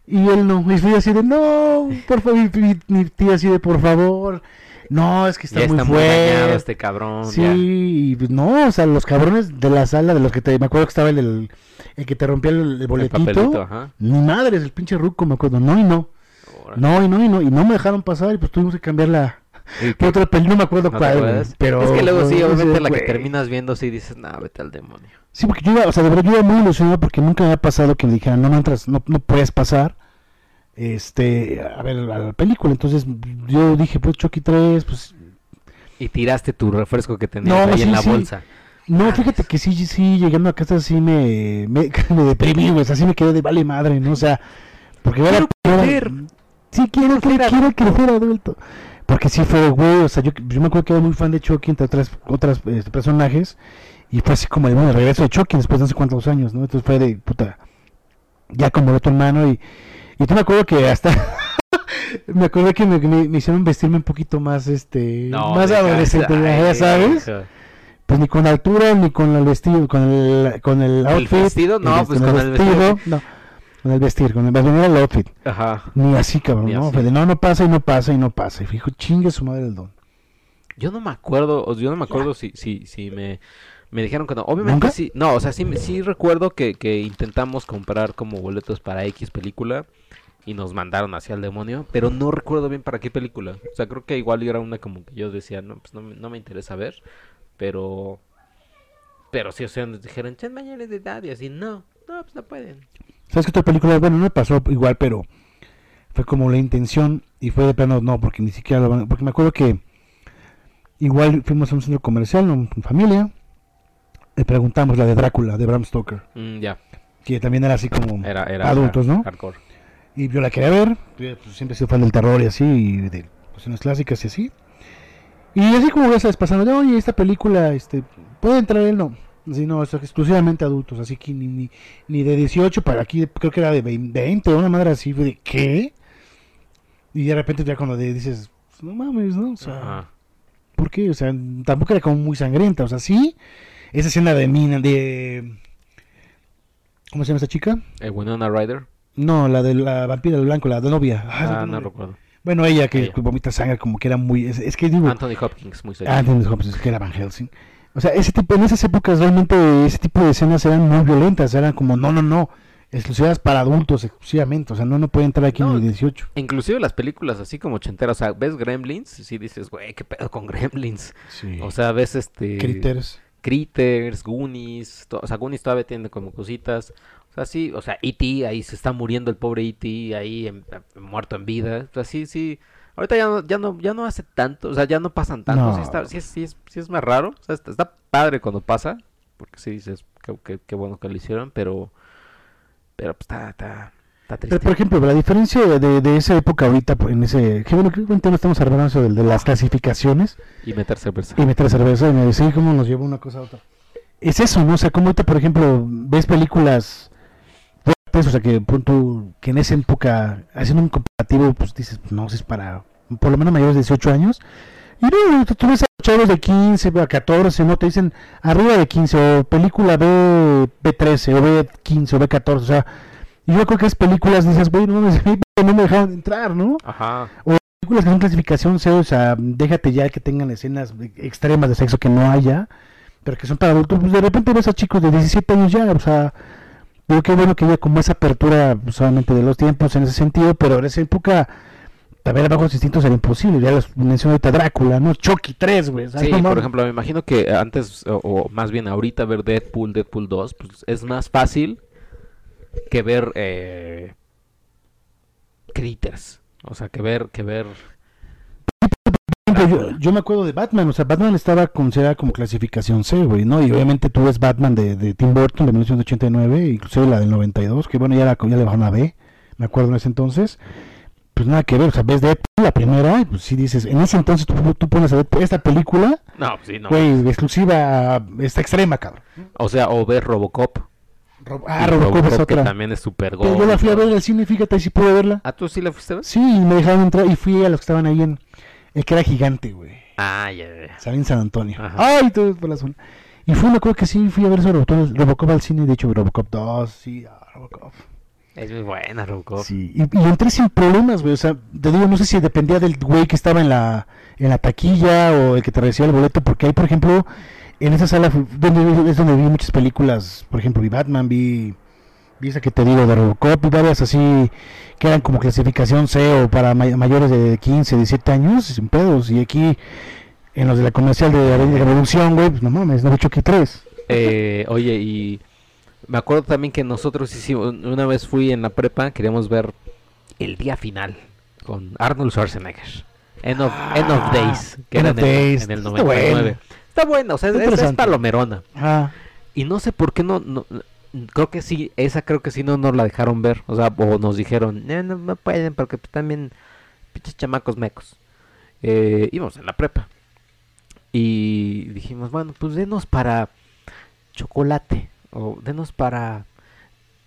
y él no. Y fui así de, no, por favor. Mi, mi- mi tía así de, por favor. No, es que está ya muy está muy dañado fuerte. este cabrón. Sí, ya. y pues, no, o sea, los cabrones de la sala, de los que te. Me acuerdo que estaba el, el, el que te rompía el, el boletito. ajá. Ni madres, el pinche ruco, me acuerdo. No y no. No y no y no. Y no me dejaron pasar y pues tuvimos que cambiar la. ¿Y por otra peli, no me acuerdo ¿No cuál, pero. es que luego sí, obviamente la que güey. terminas viendo sí dices, nah, vete al demonio. Sí, porque yo iba, o sea, de verdad yo iba muy ilusionado porque nunca me había pasado que me dijeran, no, no entras, no, no puedes pasar. este, a ver la película. Entonces yo dije, pues Chucky 3, pues... Y tiraste tu refresco que tenías ahí en la bolsa. No, fíjate que sí, sí, llegando a casa sí me, me, me deprimí, güey, así me quedé de vale madre, ¿no? O sea, porque quiero crecer. Sí, quiero, quiero, quiero crecer adulto. Porque sí fue, güey, o sea, yo, yo me acuerdo que era muy fan de Chucky entre otras, otras este, personajes. Y fue así como el bueno, regreso de Chucky después de no sé cuántos años, ¿no? Entonces fue de puta. Ya como de tu hermano y. Y tú me acuerdo que hasta. me acuerdo que me, me, hicieron vestirme un poquito más, este. más adolescente, ya sabes. Pues ni con altura, ni con el vestido, con el, con el outfit. ¿El vestido? No, pues con el vestido. No con el vestir, con el vestir, el outfit. Ajá. Ni así, cabrón, ¿no? no, no pasa y no pasa y no pasa. Y fijo, chingue su madre el don. Yo no me acuerdo, yo no me acuerdo si, si, si me, me dijeron que no. Obviamente sí, no, o sea, sí, sí recuerdo que, que intentamos comprar como boletos para X película y nos mandaron hacia el demonio, pero no recuerdo bien para qué película. O sea, creo que igual era una como que yo decía, no, pues no, no me interesa ver, pero... Pero sí, o sea, nos dijeron, chen mayores de edad y así, no, no, pues no pueden. ¿Sabes qué otra película? Bueno, no me pasó igual, pero fue como la intención y fue de plano, no, porque ni siquiera lo van, Porque me acuerdo que igual fuimos a un centro comercial, con familia, le preguntamos la de Drácula, de Bram Stoker. Mm, ya. Que también era así como adultos, ¿no? Hardcore. Y yo la quería ver, pues, siempre he sido fan del terror y así, y de cuestiones clásicas y así. Y así como ya sabes pasando, de, oye, esta película, este, ¿puede entrar él? No. Sí, no, es exclusivamente adultos, así que ni, ni, de 18 para aquí, creo que era de 20, una madre así, de ¿qué? Y de repente ya cuando dices, no mames, ¿no? O sea, ¿por qué? O sea, tampoco era como muy sangrienta, o sea, sí, esa escena de Mina, de... ¿Cómo se llama esta chica? Eh, Winona Ryder. No, la de la vampira del blanco, la de novia. Ah, no recuerdo. Bueno, ella que vomita sangre como que era muy... Es, que digo... Anthony Hopkins, muy serio. Anthony Hopkins, que era Van Helsing. O sea, ese tipo, en esas épocas realmente ese tipo de escenas eran muy violentas, eran como, no, no, no, exclusivas para adultos exclusivamente, o sea, no, no puede entrar aquí en el 18. Inclusive las películas así como ochenteras, o sea, ves Gremlins, sí dices, güey, qué pedo con Gremlins. Sí. O sea, ves este... Critters. Critters, Goonies, o sea, Goonies todavía tiene como cositas. O sea, sí, o sea, E.T., ahí se está muriendo el pobre E.T., ahí muerto en vida. O sea, sí, sí Ahorita ya no, ya no, ya no hace tanto, o sea, ya no pasan tanto. Sí, está, sí, es, sí, es, más raro. O sea, está, padre cuando pasa, porque sí dices, qué, bueno que lo hicieron, pero, pero pues, está, está. Pero, por ejemplo, la diferencia de, de, esa época ahorita, en ese, que bueno, creo que estamos hablando de, de las clasificaciones. Y meter cerveza. Y meter cerveza, y me dice, ¿cómo nos lleva una cosa a otra? Es eso, ¿no? O sea, como ahorita, por ejemplo, ves películas o sea, que punto que en esa época, haciendo un comparativo, pues dices, no, es para por lo menos mayores de 18 años. Y no, tú ves a chavos de 15 a 14, no te dicen arriba de 15 o película B, B13 o B15 o B14, o sea, y yo creo que es películas dices, bueno, no, no me dejaron entrar, ¿no? Ajá. O películas que son clasificación C, o sea, déjate ya que tengan escenas extremas de sexo que no haya, pero que son para adultos, pues de repente ves a chicos de 17 años ya, o sea, Digo que bueno que haya como esa apertura solamente de los tiempos en ese sentido, pero en esa época también bajos instintos era imposible. Ya los mencioné ahorita Drácula, ¿no? Chucky 3, güey. Sí, por ejemplo, me imagino que antes, o, más bien ahorita, ver Deadpool, Deadpool 2, pues es más fácil que ver eh, Critters. O sea, que ver, que ver yo, me acuerdo de Batman, o sea, Batman estaba considerada como clasificación C, güey, ¿no? Y obviamente tú ves Batman de, Tim Burton de 1989, inclusive la del 92, que bueno, ya, la, ya le bajaron a B, me acuerdo en ese entonces. Pues nada que ver, o sea, ves Deadpool, la primera, y pues sí dices, en ese entonces tú, tú pones a ver esta película, no, pues sí, no. Güey, exclusiva, esta extrema, cabrón. O sea, o ver Robocop. Ah, Robocop, es otra. Que también es súper Yo la fui a ver al cine, fíjate, si pude verla. ¿Ah, tú sí la fuiste a ver? Sí, me dejaron entrar y fui a los que estaban ahí en, el que era gigante, güey. Ah, ya, ya. Sale en San Antonio. Ay, todo por la zona. Y fue una cosa que sí fui a ver sobre Robocop al cine, de hecho Robocop 2, sí, ah, Robocop. Es muy buena Robocop. Sí, y, y, entré sin problemas, güey, o sea, te digo, no sé si dependía del güey que estaba en la, en la taquilla o el que te recibía el boleto, porque ahí, por ejemplo, en esa sala donde, es donde vi muchas películas, por ejemplo, vi Batman, vi vi esa que te digo de Robocop y varias así que eran como clasificación C o para mayores de 15, 17 años, sin pedos. Y aquí, en los de la comercial de la Revolución, güey, pues no mames, no he hecho que tres. Eh, oye, y me acuerdo también que nosotros hicimos, una vez fui en la prepa, queríamos ver El día final con Arnold Schwarzenegger. End of, Ah, End of Days, que End era of en el, en el Está 99. bueno. Está buena, o sea, es, es palomerona. Ah, Y no sé por qué no, no- creo que sí, esa creo que sí no nos la dejaron ver, o sea, o nos dijeron, "Eh, no, no pueden porque pues, también pinches chamacos mecos. Eh, íbamos en la prepa. Y dijimos, bueno, pues denos para chocolate o denos para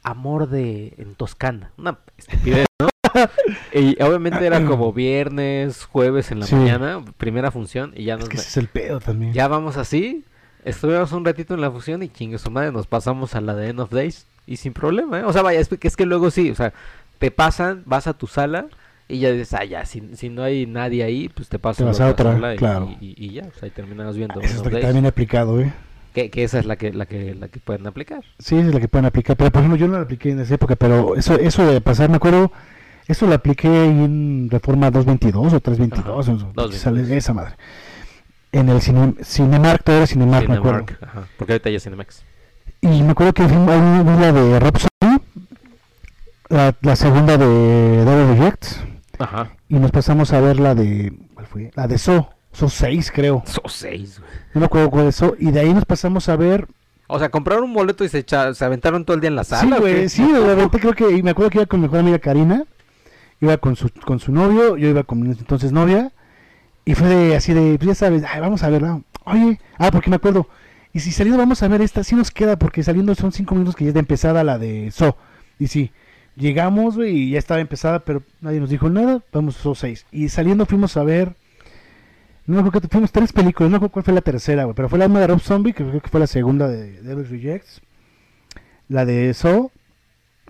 amor de en Toscana. Una estupidez, ¿no? y obviamente era como viernes, jueves en la Sí. mañana, primera función y ya es nos que ese es el pedo también. ya vamos así. Estuvimos un ratito en la fusión y chingue su madre, nos pasamos a la de End of Days. Y sin problema, ¿eh? O sea, vaya, es que, es que luego sí, o sea, te pasan, vas a tu sala y ya dices, ah, ya, si, si no hay nadie ahí, pues te pasas Te vas a otra, claro. y, y ya, o sea, ahí terminamos viendo Esa End es of la que Days, también aplicado, ¿eh? que, que esa es la que, la que, la que pueden aplicar. Sí, esa es la que pueden aplicar. Pero por ejemplo, yo no la apliqué en esa época, pero eso, eso de pasar, me acuerdo, eso lo apliqué ahí en Reforma 222 o 322, Ajá, o sea, 222. sale esa madre. En el cine, Cinemark, todavía era Cinemark, me acuerdo. Cinemark, ajá, porque ahorita ya es Cinemax. Y me acuerdo que vi la de Zombie, la, la segunda de Devil Rejects, Ajá. y nos pasamos a ver la de, ¿cuál fue? La de So, So 6 creo. Son seis, güey. No me acuerdo cuál es So, y de ahí nos pasamos a ver O sea, compraron un boleto y se, echa- se aventaron todo el día en la sala. Sí, ¿o güey, sí, de repente creo que, y me acuerdo que iba con mi mejor amiga Karina, iba con su, con su novio, yo iba con mi entonces novia, y fue de, así de, pues ya sabes, ay, vamos a verla, oye, ah, porque me acuerdo, y si saliendo vamos a ver esta, sí nos queda, porque saliendo son cinco minutos que ya es de empezada la de So, y sí, llegamos, güey, y ya estaba empezada, pero nadie nos dijo nada, vamos So 6, y saliendo fuimos a ver, no me acuerdo fuimos tres películas, no me acuerdo cuál fue la tercera, güey, pero fue la de Rob Zombie, que creo que fue la segunda de Devil Rejects, la de So,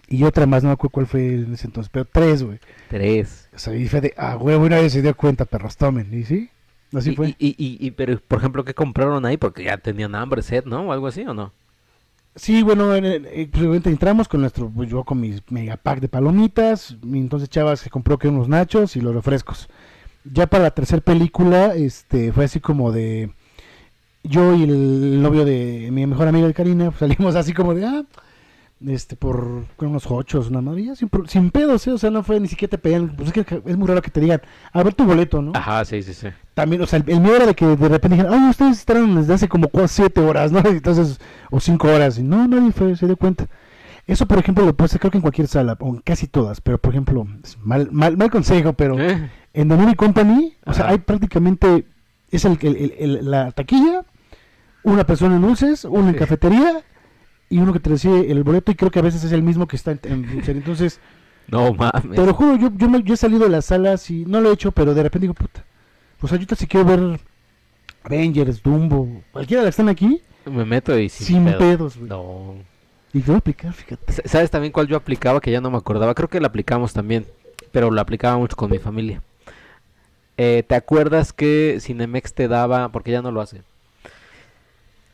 y otra más, no me acuerdo cuál fue en ese entonces, pero tres, güey. Tres. O sea, y fue de, ah, huevo, y nadie se dio cuenta, perros, tomen, ¿y sí? Así y, fue. Y, y, y- pero, por ejemplo, ¿qué compraron ahí? Porque ya tenían hambre, sed, ¿no? O algo así, ¿o no? Sí, bueno, en el- eh, entramos con nuestro, pues, yo con mis mega pack de palomitas, y entonces Chava se compró que unos nachos y los refrescos. Ya para la tercera película, este, fue así como de, yo y el novio de mi mejor amiga de Karina, pues, salimos así como de, ah, este, por con unos hochos, y ya sin, sin pedos, ¿eh? o sea, no fue ni siquiera te pedían, pues es que es muy raro que te digan, a ver tu boleto, ¿no? Ajá, sí, sí, sí. También, o sea, el, el miedo era de que de repente dijeran, ay, ustedes estarán desde hace como 7 horas, ¿no? Entonces, o 5 horas, y no, nadie fue, se dio cuenta. Eso, por ejemplo, lo puedes hacer creo que en cualquier sala, o en casi todas, pero por ejemplo, mal, mal, mal consejo, pero ¿Eh? en The Movie Company, o sea, hay prácticamente, es el, el- el- la taquilla, una persona en dulces, una en cafetería, y uno que te recibe el boleto, y creo que a veces es el mismo que está en, en. Entonces, No mames. te lo juro, yo, yo, me- yo he salido de las salas y no lo he hecho, pero de repente digo, puta, pues ahorita si quiero ver Avengers, Dumbo, cualquiera de las que están aquí, Me meto y sin, sin, pedo. pedos, güey. No. Y a aplicar, fíjate. ¿Sabes también cuál yo aplicaba? Que ya no me acordaba. Creo que la aplicamos también. Pero la aplicaba mucho con mi familia. Eh, ¿Te acuerdas que Cinemex te daba, porque ya no lo hace?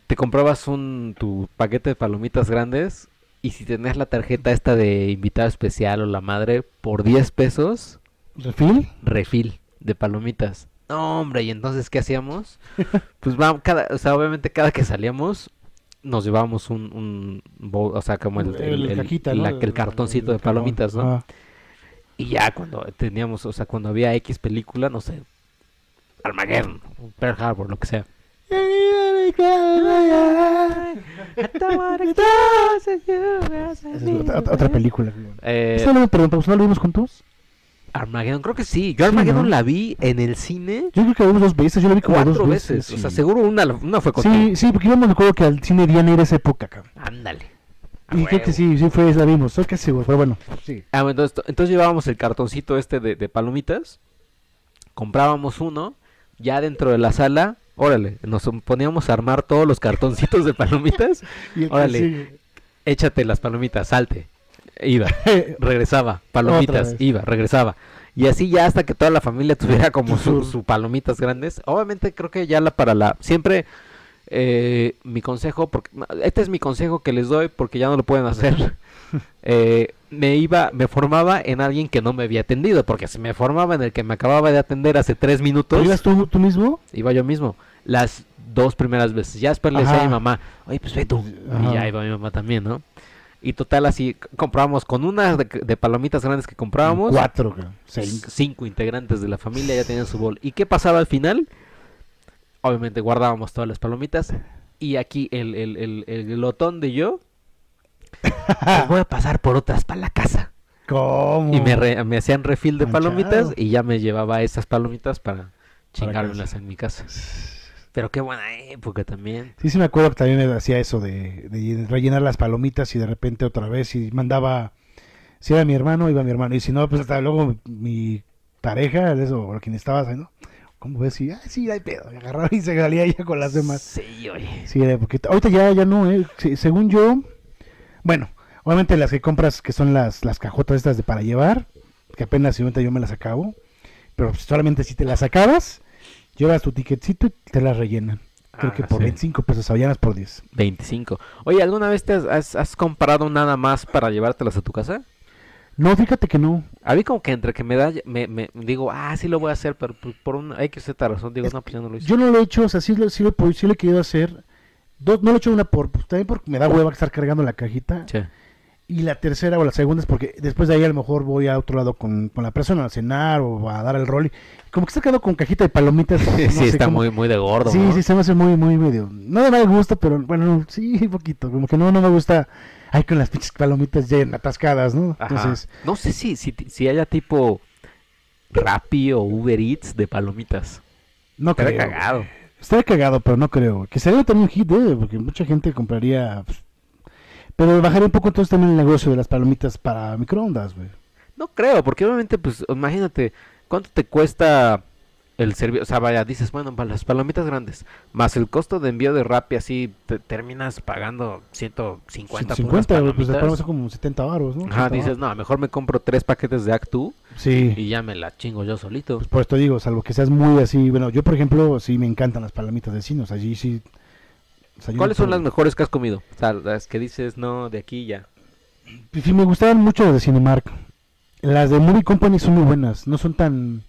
Te comprabas un tu paquete de palomitas grandes y si tenías la tarjeta esta de invitado especial o la madre por 10 pesos, ¿Refil? refil de palomitas. No, hombre, y entonces ¿qué hacíamos? Pues vamos, cada, o sea, obviamente cada que salíamos nos llevábamos un, un bowl, o sea, como el, el, El el- cajita, la- ¿no? el cartoncito de palomitas, ¿no? Y ya cuando teníamos, o sea, cuando había X película, no sé, Armageddon, Pearl Harbor, lo que sea. Otra, película. Eh, ¿Esta no me preguntamos, ¿no la vimos juntos? Armageddon, creo que sí. Yo Armageddon ¿no? la vi en el cine Yo creo que la vimos dos veces, yo la vi como dos veces. veces. O sea, sí. seguro una, una fue contigo. Sí, sí, porque íbamos, me acuerdo que al cine Diana era esa época, cabrón. Ándale. Y creo que sí, sí fue, la vimos, estoy casi seguro, pero bueno, sí. Ah, bueno, entonces, entonces llevábamos el cartoncito este de, de palomitas, comprábamos uno, ya dentro de la sala, órale, nos poníamos a armar todos los cartoncitos de palomitas, Y Órale. échate las palomitas, salte, iba, regresaba, palomitas, iba, regresaba. Y así ya hasta que toda la familia tuviera como su, Su- palomitas grandes. Obviamente creo que ya la para la... Siempre eh, mi consejo, porque este es mi consejo que les doy porque ya no lo pueden hacer. eh, me iba, me formaba en alguien que no me había atendido, porque si me formaba en el que me acababa de atender hace tres minutos, ¿Pero ibas tú, tú mismo? iba yo mismo. Las dos primeras veces. Ya después le decía a mi mamá, oye, pues ve tú. Ajá. Y ya iba mi mamá también, ¿no? Y total, así comprábamos con una de, de palomitas grandes que comprábamos. Cuatro, Cinco integrantes de la familia ya tenían su bol. ¿Y qué pasaba al final? Obviamente guardábamos todas las palomitas. Y aquí el, el, el, el glotón de yo. "Pues voy a pasar por otras para la casa. ¿Cómo? Y me, re- me hacían refil de Manchado. palomitas y ya me llevaba esas palomitas para chingármelas en mi casa. Pero qué buena época también. Sí, sí me acuerdo que también me hacía eso de, de rellenar las palomitas y de repente otra vez y mandaba, si era mi hermano, iba mi hermano, y si no, pues hasta luego mi pareja, eso, o quien estaba haciendo, ¿cómo ves? Y, ah, sí, hay pedo, y agarraba y se salía ya con las demás. Sí, oye. Sí, era porque ahorita ya, ya no, eh, se- según yo, bueno, obviamente las que compras que son las, las cajotas estas de para llevar, que apenas si yo me las acabo, pero solamente si te las acabas, llevas tu ticketcito y te las rellenan. Creo Ah, que por sí. 25 pesos, avellanas por 10. 25. Oye, ¿alguna vez te has, has- has comprado nada más para llevártelas a tu casa? No, fíjate que no. A mí como que entre que me da, me, me digo, ah, sí lo voy a hacer, pero por, por una X Z razón digo, Es no, pues ya no lo hice. Yo no lo he hecho, o sea, sí lo, sí lo, sí lo he querido hacer. Dos, no lo he hecho una por, pues, también porque me da hueva estar cargando la cajita. Che. Y la tercera o la segunda es porque después de ahí a lo mejor voy a otro lado con, con la persona a cenar o a dar el rol. Y como que está quedando con cajita de palomitas. no sí, sé, está como- muy, muy de gordo, Sí, ¿no? sí, se me hace muy, muy medio. No de mal gusto, pero bueno, no, sí, un poquito. Como que no, no me gusta. Ay, con las pinches palomitas ya atascadas, ¿no? Ajá. Entonces, No sé si, si, si haya tipo Rappi o Uber Eats de palomitas. no Estaría creo. cagado. Estaría cagado, pero no creo. Que sería también un hit, ¿eh? Porque mucha gente compraría. pues, Pero bajaría un poco entonces también el negocio de las palomitas para microondas, güey. No creo, porque obviamente, pues, imagínate, ¿cuánto te cuesta el servicio? O sea, vaya, dices, bueno, para las palomitas grandes, más el costo de envío de Rappi, así, te terminas pagando 150 por unas 50, güey, pues de palomitas. palomitas son como 70 baros, ¿no? Ajá, 80 dices, no, mejor me compro tres paquetes de Actu Sí. y ya me la chingo yo solito. Pues por esto digo, salvo que seas muy así. Bueno, yo por ejemplo, sí me encantan las palomitas de sea, allí sí. ¿Cuáles son las mejores que has comido? O sea, las que dices, no, de aquí ya. Sí, me gustaban mucho las de Cinemark. Las de Movie Company son muy buenas. No son tan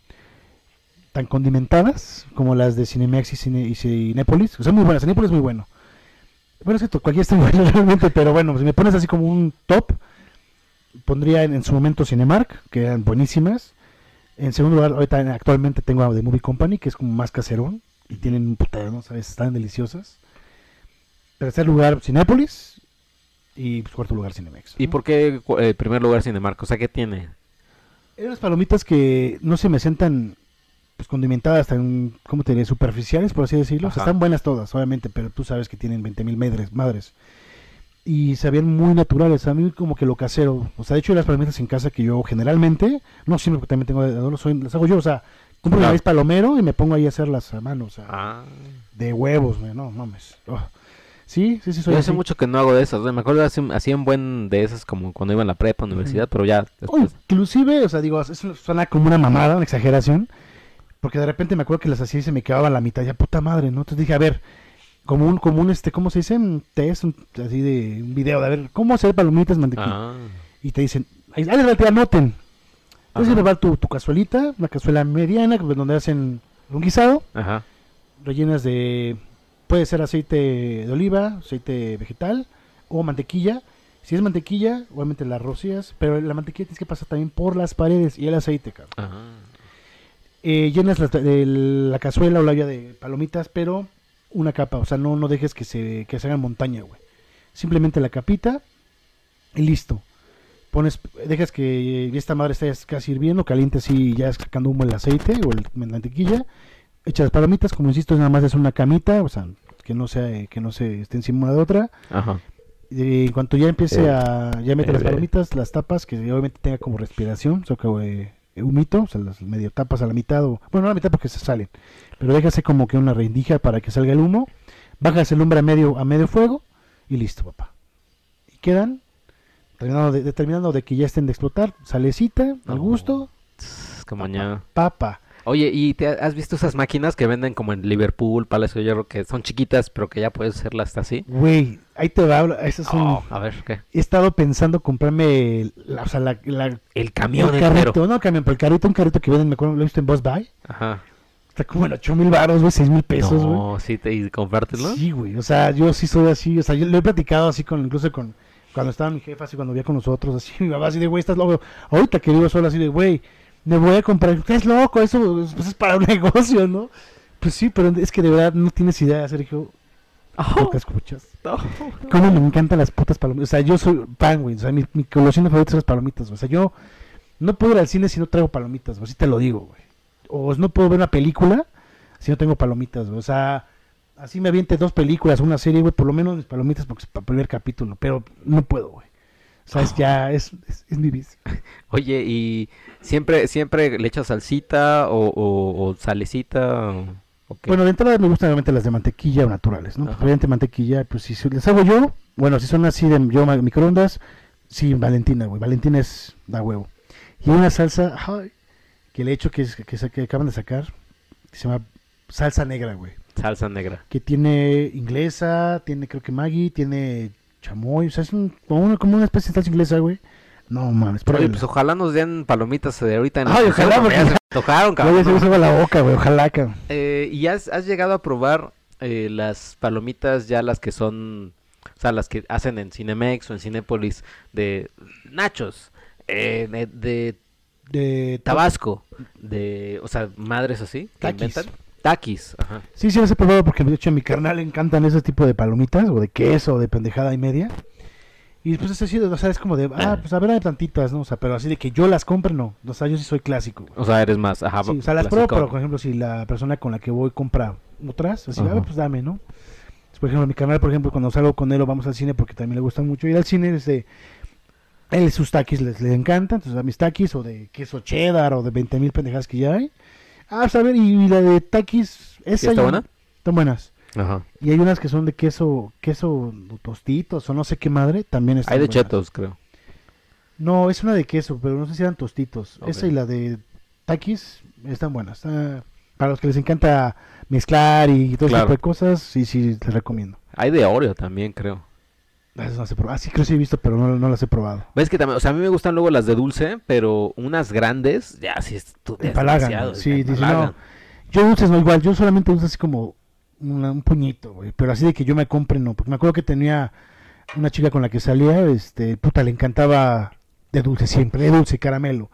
tan condimentadas como las de Cinemex y, Cine, y Cinépolis. Son muy buenas. Cinépolis es muy bueno. Bueno, es que to- cualquiera está bueno realmente, pero bueno, si me pones así como un top, pondría en, en su momento Cinemark, que eran buenísimas. En segundo lugar, ahorita actualmente tengo a de Movie Company, que es como más caserón. Y tienen un putero, ¿no? ¿Sabes? Están deliciosas. Tercer lugar, Cinépolis. Y pues, cuarto lugar, Cinemex. ¿Y por qué eh, primer lugar Cinemark? O sea, ¿qué tiene? Eran las palomitas que no se me hacen tan pues, condimentadas, tan, ¿cómo te diré? Superficiales, por así decirlo. O sea, Ajá. están buenas todas, obviamente, pero tú sabes que tienen 20 mil madres, madres. Y se veían muy naturales. A mí como que lo casero. O sea, de hecho, las palomitas en casa que yo generalmente, no siempre porque también tengo de adoro, soy, las hago yo. O sea, compro Claro. maíz palomero y me pongo ahí a hacerlas a mano. O sea, Ah, de huevos, no mames. Oh. Sí, sí, sí, soy yo hace así. mucho que no hago de esas. Me acuerdo hace, hacía un buen de esas como cuando iba en la prepa, universidad, pero ya O después. inclusive, o sea, digo, eso suena como una mamada, una exageración, porque de repente me acuerdo que las hacía y se me quedaba la mitad, ya puta madre, ¿no? Entonces dije, a ver, como un, como un este, ¿cómo se dice? Un test, un- así de un video, de a ver, ¿cómo hacer palomitas mantequilla? Ah, Y te dicen, ahí te anoten. Entonces Ajá. le va tu, tu cazuelita, una cazuela mediana, donde hacen un guisado, ajá. rellenas de, puede ser aceite de oliva, aceite vegetal o mantequilla. Si es mantequilla, obviamente la rocías, pero la mantequilla tienes que pasar también por las paredes y el aceite, cabrón. Ajá. Eh, llenas la cazuela o la olla de palomitas, pero una capa, o sea, no, no dejes que se, que se hagan montaña, güey. Simplemente la capita y listo. Pones, dejas que esta madre esté casi hirviendo, caliente así, ya sacando humo el aceite o el, la mantequilla. Echas las palomitas, como insisto, nada más es una camita, o sea, que no sea, que no se esté encima de otra. Ajá. Y en cuanto ya empiece Eh, a, ya mete las eh, palomitas, las tapas, que obviamente tenga como respiración, o sea, que eh, humito, o sea, las medio tapas a la mitad, o, bueno, no a la mitad porque se salen, pero déjase como que una rendija para que salga el humo, bajas el lumbre a medio, a medio fuego y listo, papá. Y quedan, terminando de, determinando de que ya estén de explotar, salecita, al gusto, Como ya. papa. Oye, ¿y te has visto esas máquinas que venden como en Liverpool, Palacio de Hierro, que son chiquitas, pero que ya puedes hacerlas hasta así? Güey, ahí te va, eso es un... Oh, a ver, ¿qué? He estado pensando comprarme, la, o sea, la, la- El camión el entero. carrito, no el camión, pero el carrito, un carrito que venden, me acuerdo, lo he visto en Bus Buy. Ajá. Está como en 8 mil baros, güey, 6 mil pesos, güey. no, sí, te, y comprártelo. Sí, güey, o sea, yo sí soy así, o sea, yo lo he platicado así con, incluso con, cuando estaba mi jefa, así cuando vivía con nosotros, así, mi mamá así de, güey, estás loco. Ahorita que vivo solo, así de, güey, me voy a comprar. Estás loco, eso pues, es para un negocio, ¿no? Pues sí, pero es que de verdad no tienes idea, Sergio. Oh, ¿Lo que escuchas? Cómo me encantan las putas palomitas. O sea, yo soy pan, güey. O sea, mi, mi golosina favorita son las palomitas. O sea, yo no puedo ir al cine si no traigo palomitas, güey. Así te lo digo, güey. O no puedo ver una película si no tengo palomitas, güey. O sea, así me aviente dos películas, una serie, güey. Por lo menos mis palomitas porque es para el primer capítulo. Pero no puedo, güey. O sea, es ya, es, es, es mi vicio. Oye, ¿y siempre siempre le echas salsita o, o, o salecita? o- o qué? Bueno, de entrada me gustan obviamente las de mantequilla o naturales, ¿no? Obviamente mantequilla, pues si les hago yo, bueno, si son así de yo microondas, sí, Valentina, güey. Valentina es da huevo. Y una salsa ay, que le he hecho que, es- que, que acaban de sacar, que se llama salsa negra, güey. Salsa negra. Que tiene inglesa, tiene creo que Maggi, tiene chamoy, o sea, es un- como, una, como una especie de salsa inglesa, güey. No mames, Oye, pruébela. pues ojalá nos den palomitas de ahorita en la Ay, ojalá, porque ya se me tocaron, ya se cabrón. me hizo la boca, güey, ojalá, cabrón. Eh, ¿Y has, has llegado a probar eh, las palomitas ya las que son, o sea, las que hacen en Cinemex o en Cinépolis de nachos, eh, de, de De Tabasco, de, o sea, madres así que Taquis. inventan? Taquis, ajá. Sí, sí las he probado porque de hecho a mi carnal le encantan ese tipo de palomitas o de queso o de pendejada y media. Y pues es así, o sea, es como de, ah, pues a ver, hay tantitas, ¿no? O sea, pero así de que yo las compre, no. O sea, yo sí soy clásico. güey. O sea, eres más, ajá. Sí, o sea, las pruebo, pero por ejemplo, si la persona con la que voy compra otras, así, a Ajá. ver, pues dame, ¿no? Por ejemplo, mi canal, por ejemplo, cuando salgo con él o vamos al cine, porque también le gusta mucho ir al cine, es de, él sus taquis les, le encantan, entonces a mis taquis o de queso cheddar o de 20 mil pendejadas que ya hay. Ah, a ver, y, la de taquis, esa está buena? Están buenas. Ajá. Y hay unas que son de queso, queso tostitos o no sé qué madre, también están Hay de buenas. chetos, creo. No, es una de queso, pero no sé si eran tostitos. Esa y la de taquis están buenas. Está- para los que les encanta mezclar y todo ese Claro. tipo de cosas, sí, sí, les recomiendo. Hay de Oreo también, creo. No las he probado. Ah, sí, creo que sí he visto, pero no, no las he probado. Ves que también, o sea, a mí me gustan luego las de dulce, pero unas grandes, ya sí es tú ya Empalagan, demasiado, sí, dice, no. Yo dulces no igual, yo solamente dulces así como una- un puñito, güey. Pero así de que yo me compre, no. Porque me acuerdo que tenía una chica con la que salía, este, puta, le encantaba de dulce siempre, de dulce, caramelo.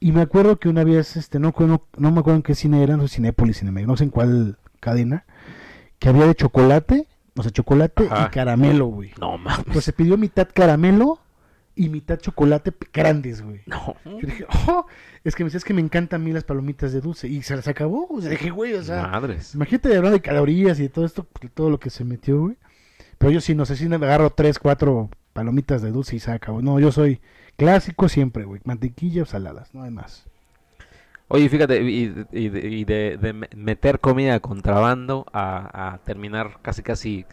Y me acuerdo que una vez, este, no, no, no me acuerdo en qué cine era, no sé, Cinépolis, Cinemex, no sé en cuál cadena, que había de chocolate, o sea, chocolate Ajá. y caramelo, güey. No mames. Pues se pidió mitad caramelo y mitad chocolate grandes, güey. No. Yo dije, oh, es que me decías que me encantan a mí las palomitas de dulce. Y se las acabó. O sea, dije, güey, o sea, Madres. imagínate de hablar de calorías y de todo esto, de todo lo que se metió, güey. Pero yo sí, no sé si me agarro tres, cuatro palomitas de dulce y se acabó. No, yo soy clásico siempre, güey. Mantequilla o saladas, no hay más. Oye, fíjate, y, y de, y de- de me- meter comida contrabando a, a terminar casi casi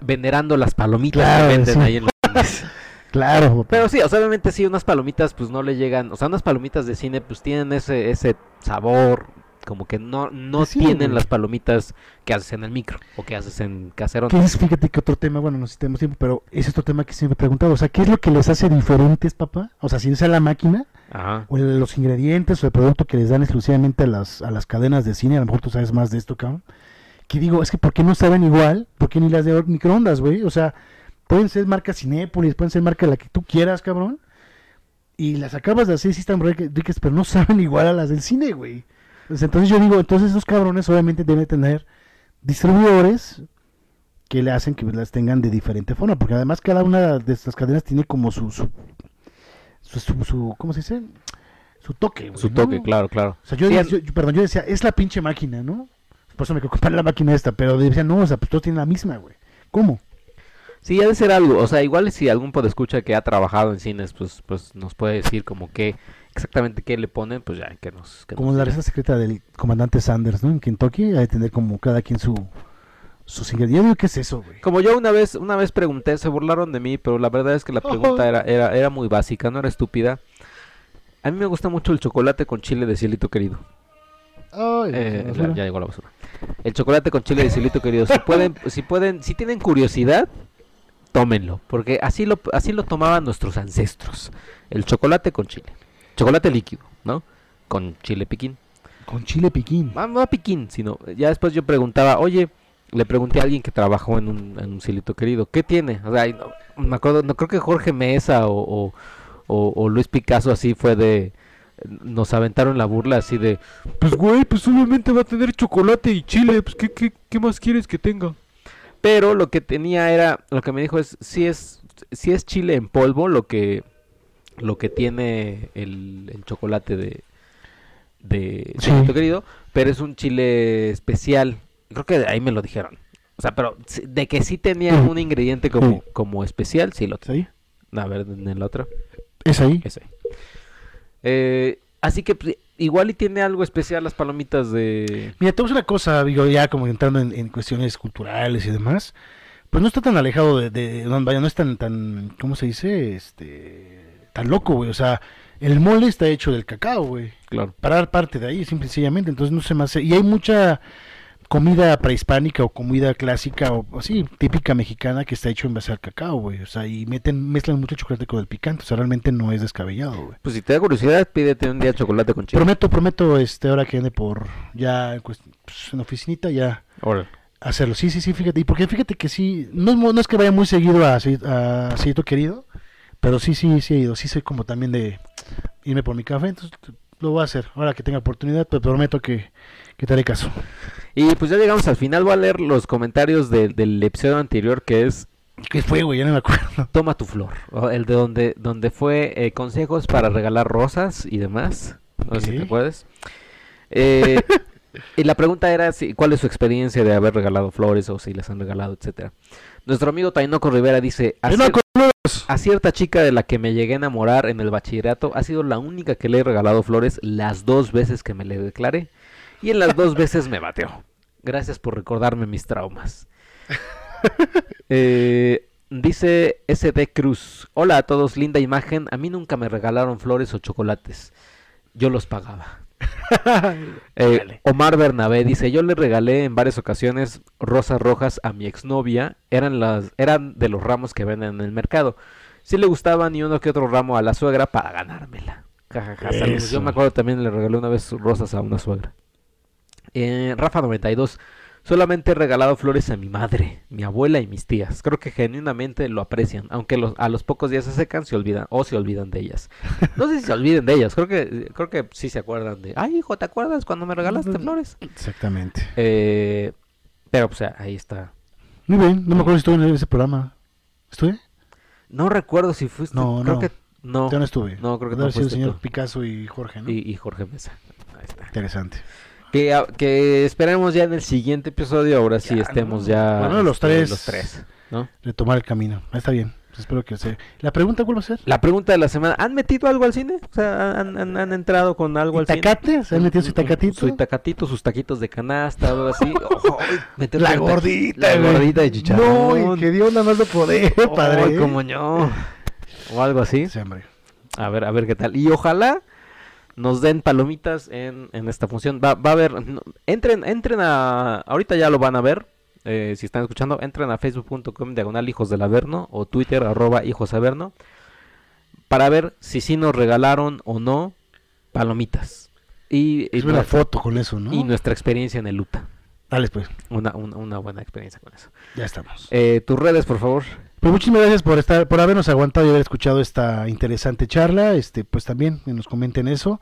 venerando las palomitas Claro, que venden sí. ahí en los Claro. Pero sí, o sea, obviamente sí, unas palomitas pues no le llegan, o sea, unas palomitas de cine pues tienen ese, ese sabor, como que no, no tienen güey. las palomitas que haces en el micro o que haces en caserón. ¿Qué es, fíjate que otro tema, bueno, no sé si tenemos tiempo, pero es otro tema que siempre he preguntado. O sea, ¿qué es lo que les hace diferentes, papá? O sea, si es a la máquina, O los ingredientes o el producto que les dan exclusivamente a las, a las cadenas de cine, a lo mejor tú sabes más de esto, cabrón. Que digo, es que ¿por qué no saben igual? ¿Por qué ni las de microondas, güey? O sea, pueden ser marca Cinépolis, pueden ser marca la que tú quieras, cabrón. Y las acabas de hacer, sí están rica- ricas, pero no saben igual a las del cine, güey. Pues entonces yo digo, entonces esos cabrones obviamente deben tener distribuidores que le hacen que las tengan de diferente forma, porque además cada una de estas cadenas tiene como su, su, su, su- su- ¿cómo se dice? Su toque, güey, Su ¿no? toque, claro, claro. O sea, yo, Sí, yo- yo- perdón, yo decía, es la pinche máquina, ¿no? Por eso me comprar la máquina esta, pero decía, no, o sea, pues todos tienen la misma, güey. ¿Cómo? Sí, ha de ser algo, o sea, igual si algún escucha que ha trabajado en cines, pues, pues nos puede decir como que exactamente qué le ponen, pues ya que nos... que Como nos la receta secreta del comandante Sanders, ¿no? En Kentucky, hay de tener como cada quien su Yo digo, ¿qué es eso, güey? Como yo una vez, una vez pregunté, se burlaron de mí, pero la verdad es que la pregunta era, era, era muy básica, no era estúpida. A mí me gusta mucho el chocolate con chile de cielito querido. Ay, Eh, la ya llegó la basura. El chocolate con chile de cielito querido. Si pueden, si pueden, si tienen curiosidad, tómenlo, porque así lo, así lo tomaban nuestros ancestros. El chocolate con chile, chocolate líquido, ¿no? Con chile piquín. Con chile piquín. Ah, no piquín, sino ya después yo preguntaba, oye, le pregunté a alguien que trabajó en un, en un cielito querido, ¿qué tiene? O sea, no, me acuerdo, no creo que Jorge Mesa o, o, o- o Luis Picasso así fue de... Nos aventaron la burla así de... Pues güey, pues obviamente va a tener chocolate y chile, pues ¿qué, qué, qué más quieres que tenga? Pero lo que tenía era, lo que me dijo es, si es, si es chile en polvo lo que, lo que tiene el, el chocolate de, de Sí. Querido, pero es un chile especial. Creo que de ahí me lo dijeron. O sea, pero de que sí tenía un ingrediente como, como especial, sí lo ¿Es ahí? A ver, en el otro. ¿Es ahí? Ese. Eh, así que pues, igual y tiene algo especial las palomitas de... Mira, te voy a decir una cosa, digo, ya como entrando en, en cuestiones culturales y demás, pues no está tan alejado de, de- no, vaya, no es tan, tan, ¿cómo se dice? Este, tan loco, güey, o sea, el mole está hecho del cacao, güey, Claro. parar parte de ahí, simple y sencillamente, entonces no se me hace, y hay mucha comida prehispánica o comida clásica o así, típica mexicana que está hecho en base al cacao, güey, o sea, y meten, mezclan mucho chocolate con el picante, o sea, realmente no es descabellado, güey. Pues si te da curiosidad, pídete un día chocolate con chile. Prometo, prometo, este, ahora que ande por ya pues, en oficinita, ya Órale. hacerlo. Sí, sí, sí, fíjate. Y porque fíjate que sí, no no es que vaya muy seguido a, Ci- a Cillito Querido, pero sí, sí, sí he ido. Sí soy como también de irme por mi café, entonces lo voy a hacer. Ahora que tenga oportunidad, te prometo que, que te haré caso. Y pues ya llegamos al final. Voy a leer los comentarios de- del episodio anterior que es ¿Qué fue, güey? Ya no me acuerdo. Toma tu flor. El de donde, donde fue eh, consejos para regalar rosas y demás. No sé si te acuerdas. Eh, y la pregunta era si, cuál es su experiencia de haber regalado flores o si les han regalado, etcétera. Nuestro amigo Tainoco Rivera dice, a, cier- a cierta chica de la que me llegué a enamorar en el bachillerato ha sido la única que le he regalado flores las dos veces que me le declaré y en las dos veces me bateó. Gracias por recordarme mis traumas. Eh, dice SD Cruz, hola a todos, linda imagen, a mí nunca me regalaron flores o chocolates, yo los pagaba. Eh. Omar Bernabé dice, yo le regalé en varias ocasiones rosas rojas a mi exnovia, eran las, eran de los ramos que venden en el mercado. Sí le gustaban y uno que otro ramo a la suegra para ganármela. Ja, ja. Yo me acuerdo también le regalé una vez rosas a una suegra. Eh, Rafa 92, solamente he regalado flores a mi madre, mi abuela y mis tías. Creo que genuinamente lo aprecian, aunque los- a los pocos días se secan, se olvidan o se olvidan de ellas. No sé si se olviden de ellas, creo que creo que sí se acuerdan de, ay hijo, ¿te acuerdas cuando me regalaste flores? Exactamente. Eh, pero pues ahí está. Muy bien, no me acuerdo si estuve en ese programa. ¿Estuve? No recuerdo si fuiste, No, creo no. que no. Ya no estuve. No, creo que no sido el señor tú. Picasso y Jorge, ¿no? Y, y Jorge Mesa. Ahí está. Interesante. Que, esperemos ya en el siguiente episodio, ahora sí Ya, estemos ¿no? ya Bueno, los este, tres. los tres, ¿no? Retomar el camino. Está bien. Espero que se... ¿La pregunta cuál va a ser? La pregunta de la semana, ¿han metido algo al cine? O sea, ¿han, han- han entrado con algo al cine? ¿Itacate? ¿Se han metido su Un- un- itacatito? Su itacatito, sus taquitos de canasta, algo así. Oh, La gordita, La gordita de chicharrón. No, y que Dios nada más lo poder, padre. como no. O algo así. Sí, hombre. A ver, a ver qué tal. Y ojalá nos den palomitas en, en esta función. Va, va a haber. entren, entren a. Ahorita ya lo van a ver. eh, si están escuchando, entren a facebook.com diagonal hijos del averno o twitter arroba hijos averno para ver si sí nos regalaron o no palomitas. Y, una nue- foto con eso, ¿no? y nuestra experiencia en el UTA. Dale, pues. Una, una, una buena experiencia con eso. Ya estamos. Eh, tus redes, por favor. Pues muchísimas gracias por estar, por habernos aguantado y haber escuchado esta interesante charla. Este, pues también nos comenten eso.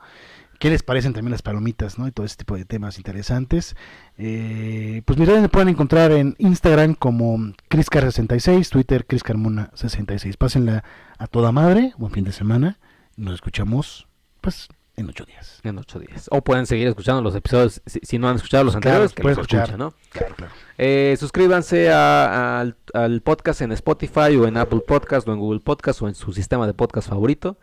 ¿Qué les parecen también las palomitas, no? Y todo ese tipo de temas interesantes. Eh, pues mis redes me pueden encontrar en Instagram como ChrisCar66, Twitter ChrisCarmona66. Pásenla a toda madre. Buen fin de semana. Nos escuchamos, pues, en ocho días. En ocho días. O pueden seguir escuchando los episodios. Si, si no han escuchado los Claro, anteriores, que los escuchar. ¿no? Claro, claro. Eh, suscríbanse a- al, al podcast en Spotify o en Apple Podcast o en Google Podcast o en su sistema de podcast favorito.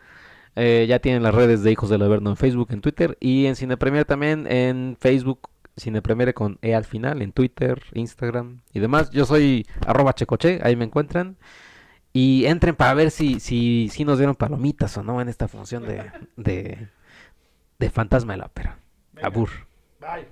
Eh, ya tienen las redes de Hijos del Averno en Facebook, en Twitter y en Cine Premier también en Facebook, Cine Premier con E al final, en Twitter, Instagram y demás. Yo soy arroba checoche, ahí me encuentran. Y entren para ver si, si, si nos dieron palomitas o no en esta función de, de, de Fantasma de la Ópera. Abur. Bye.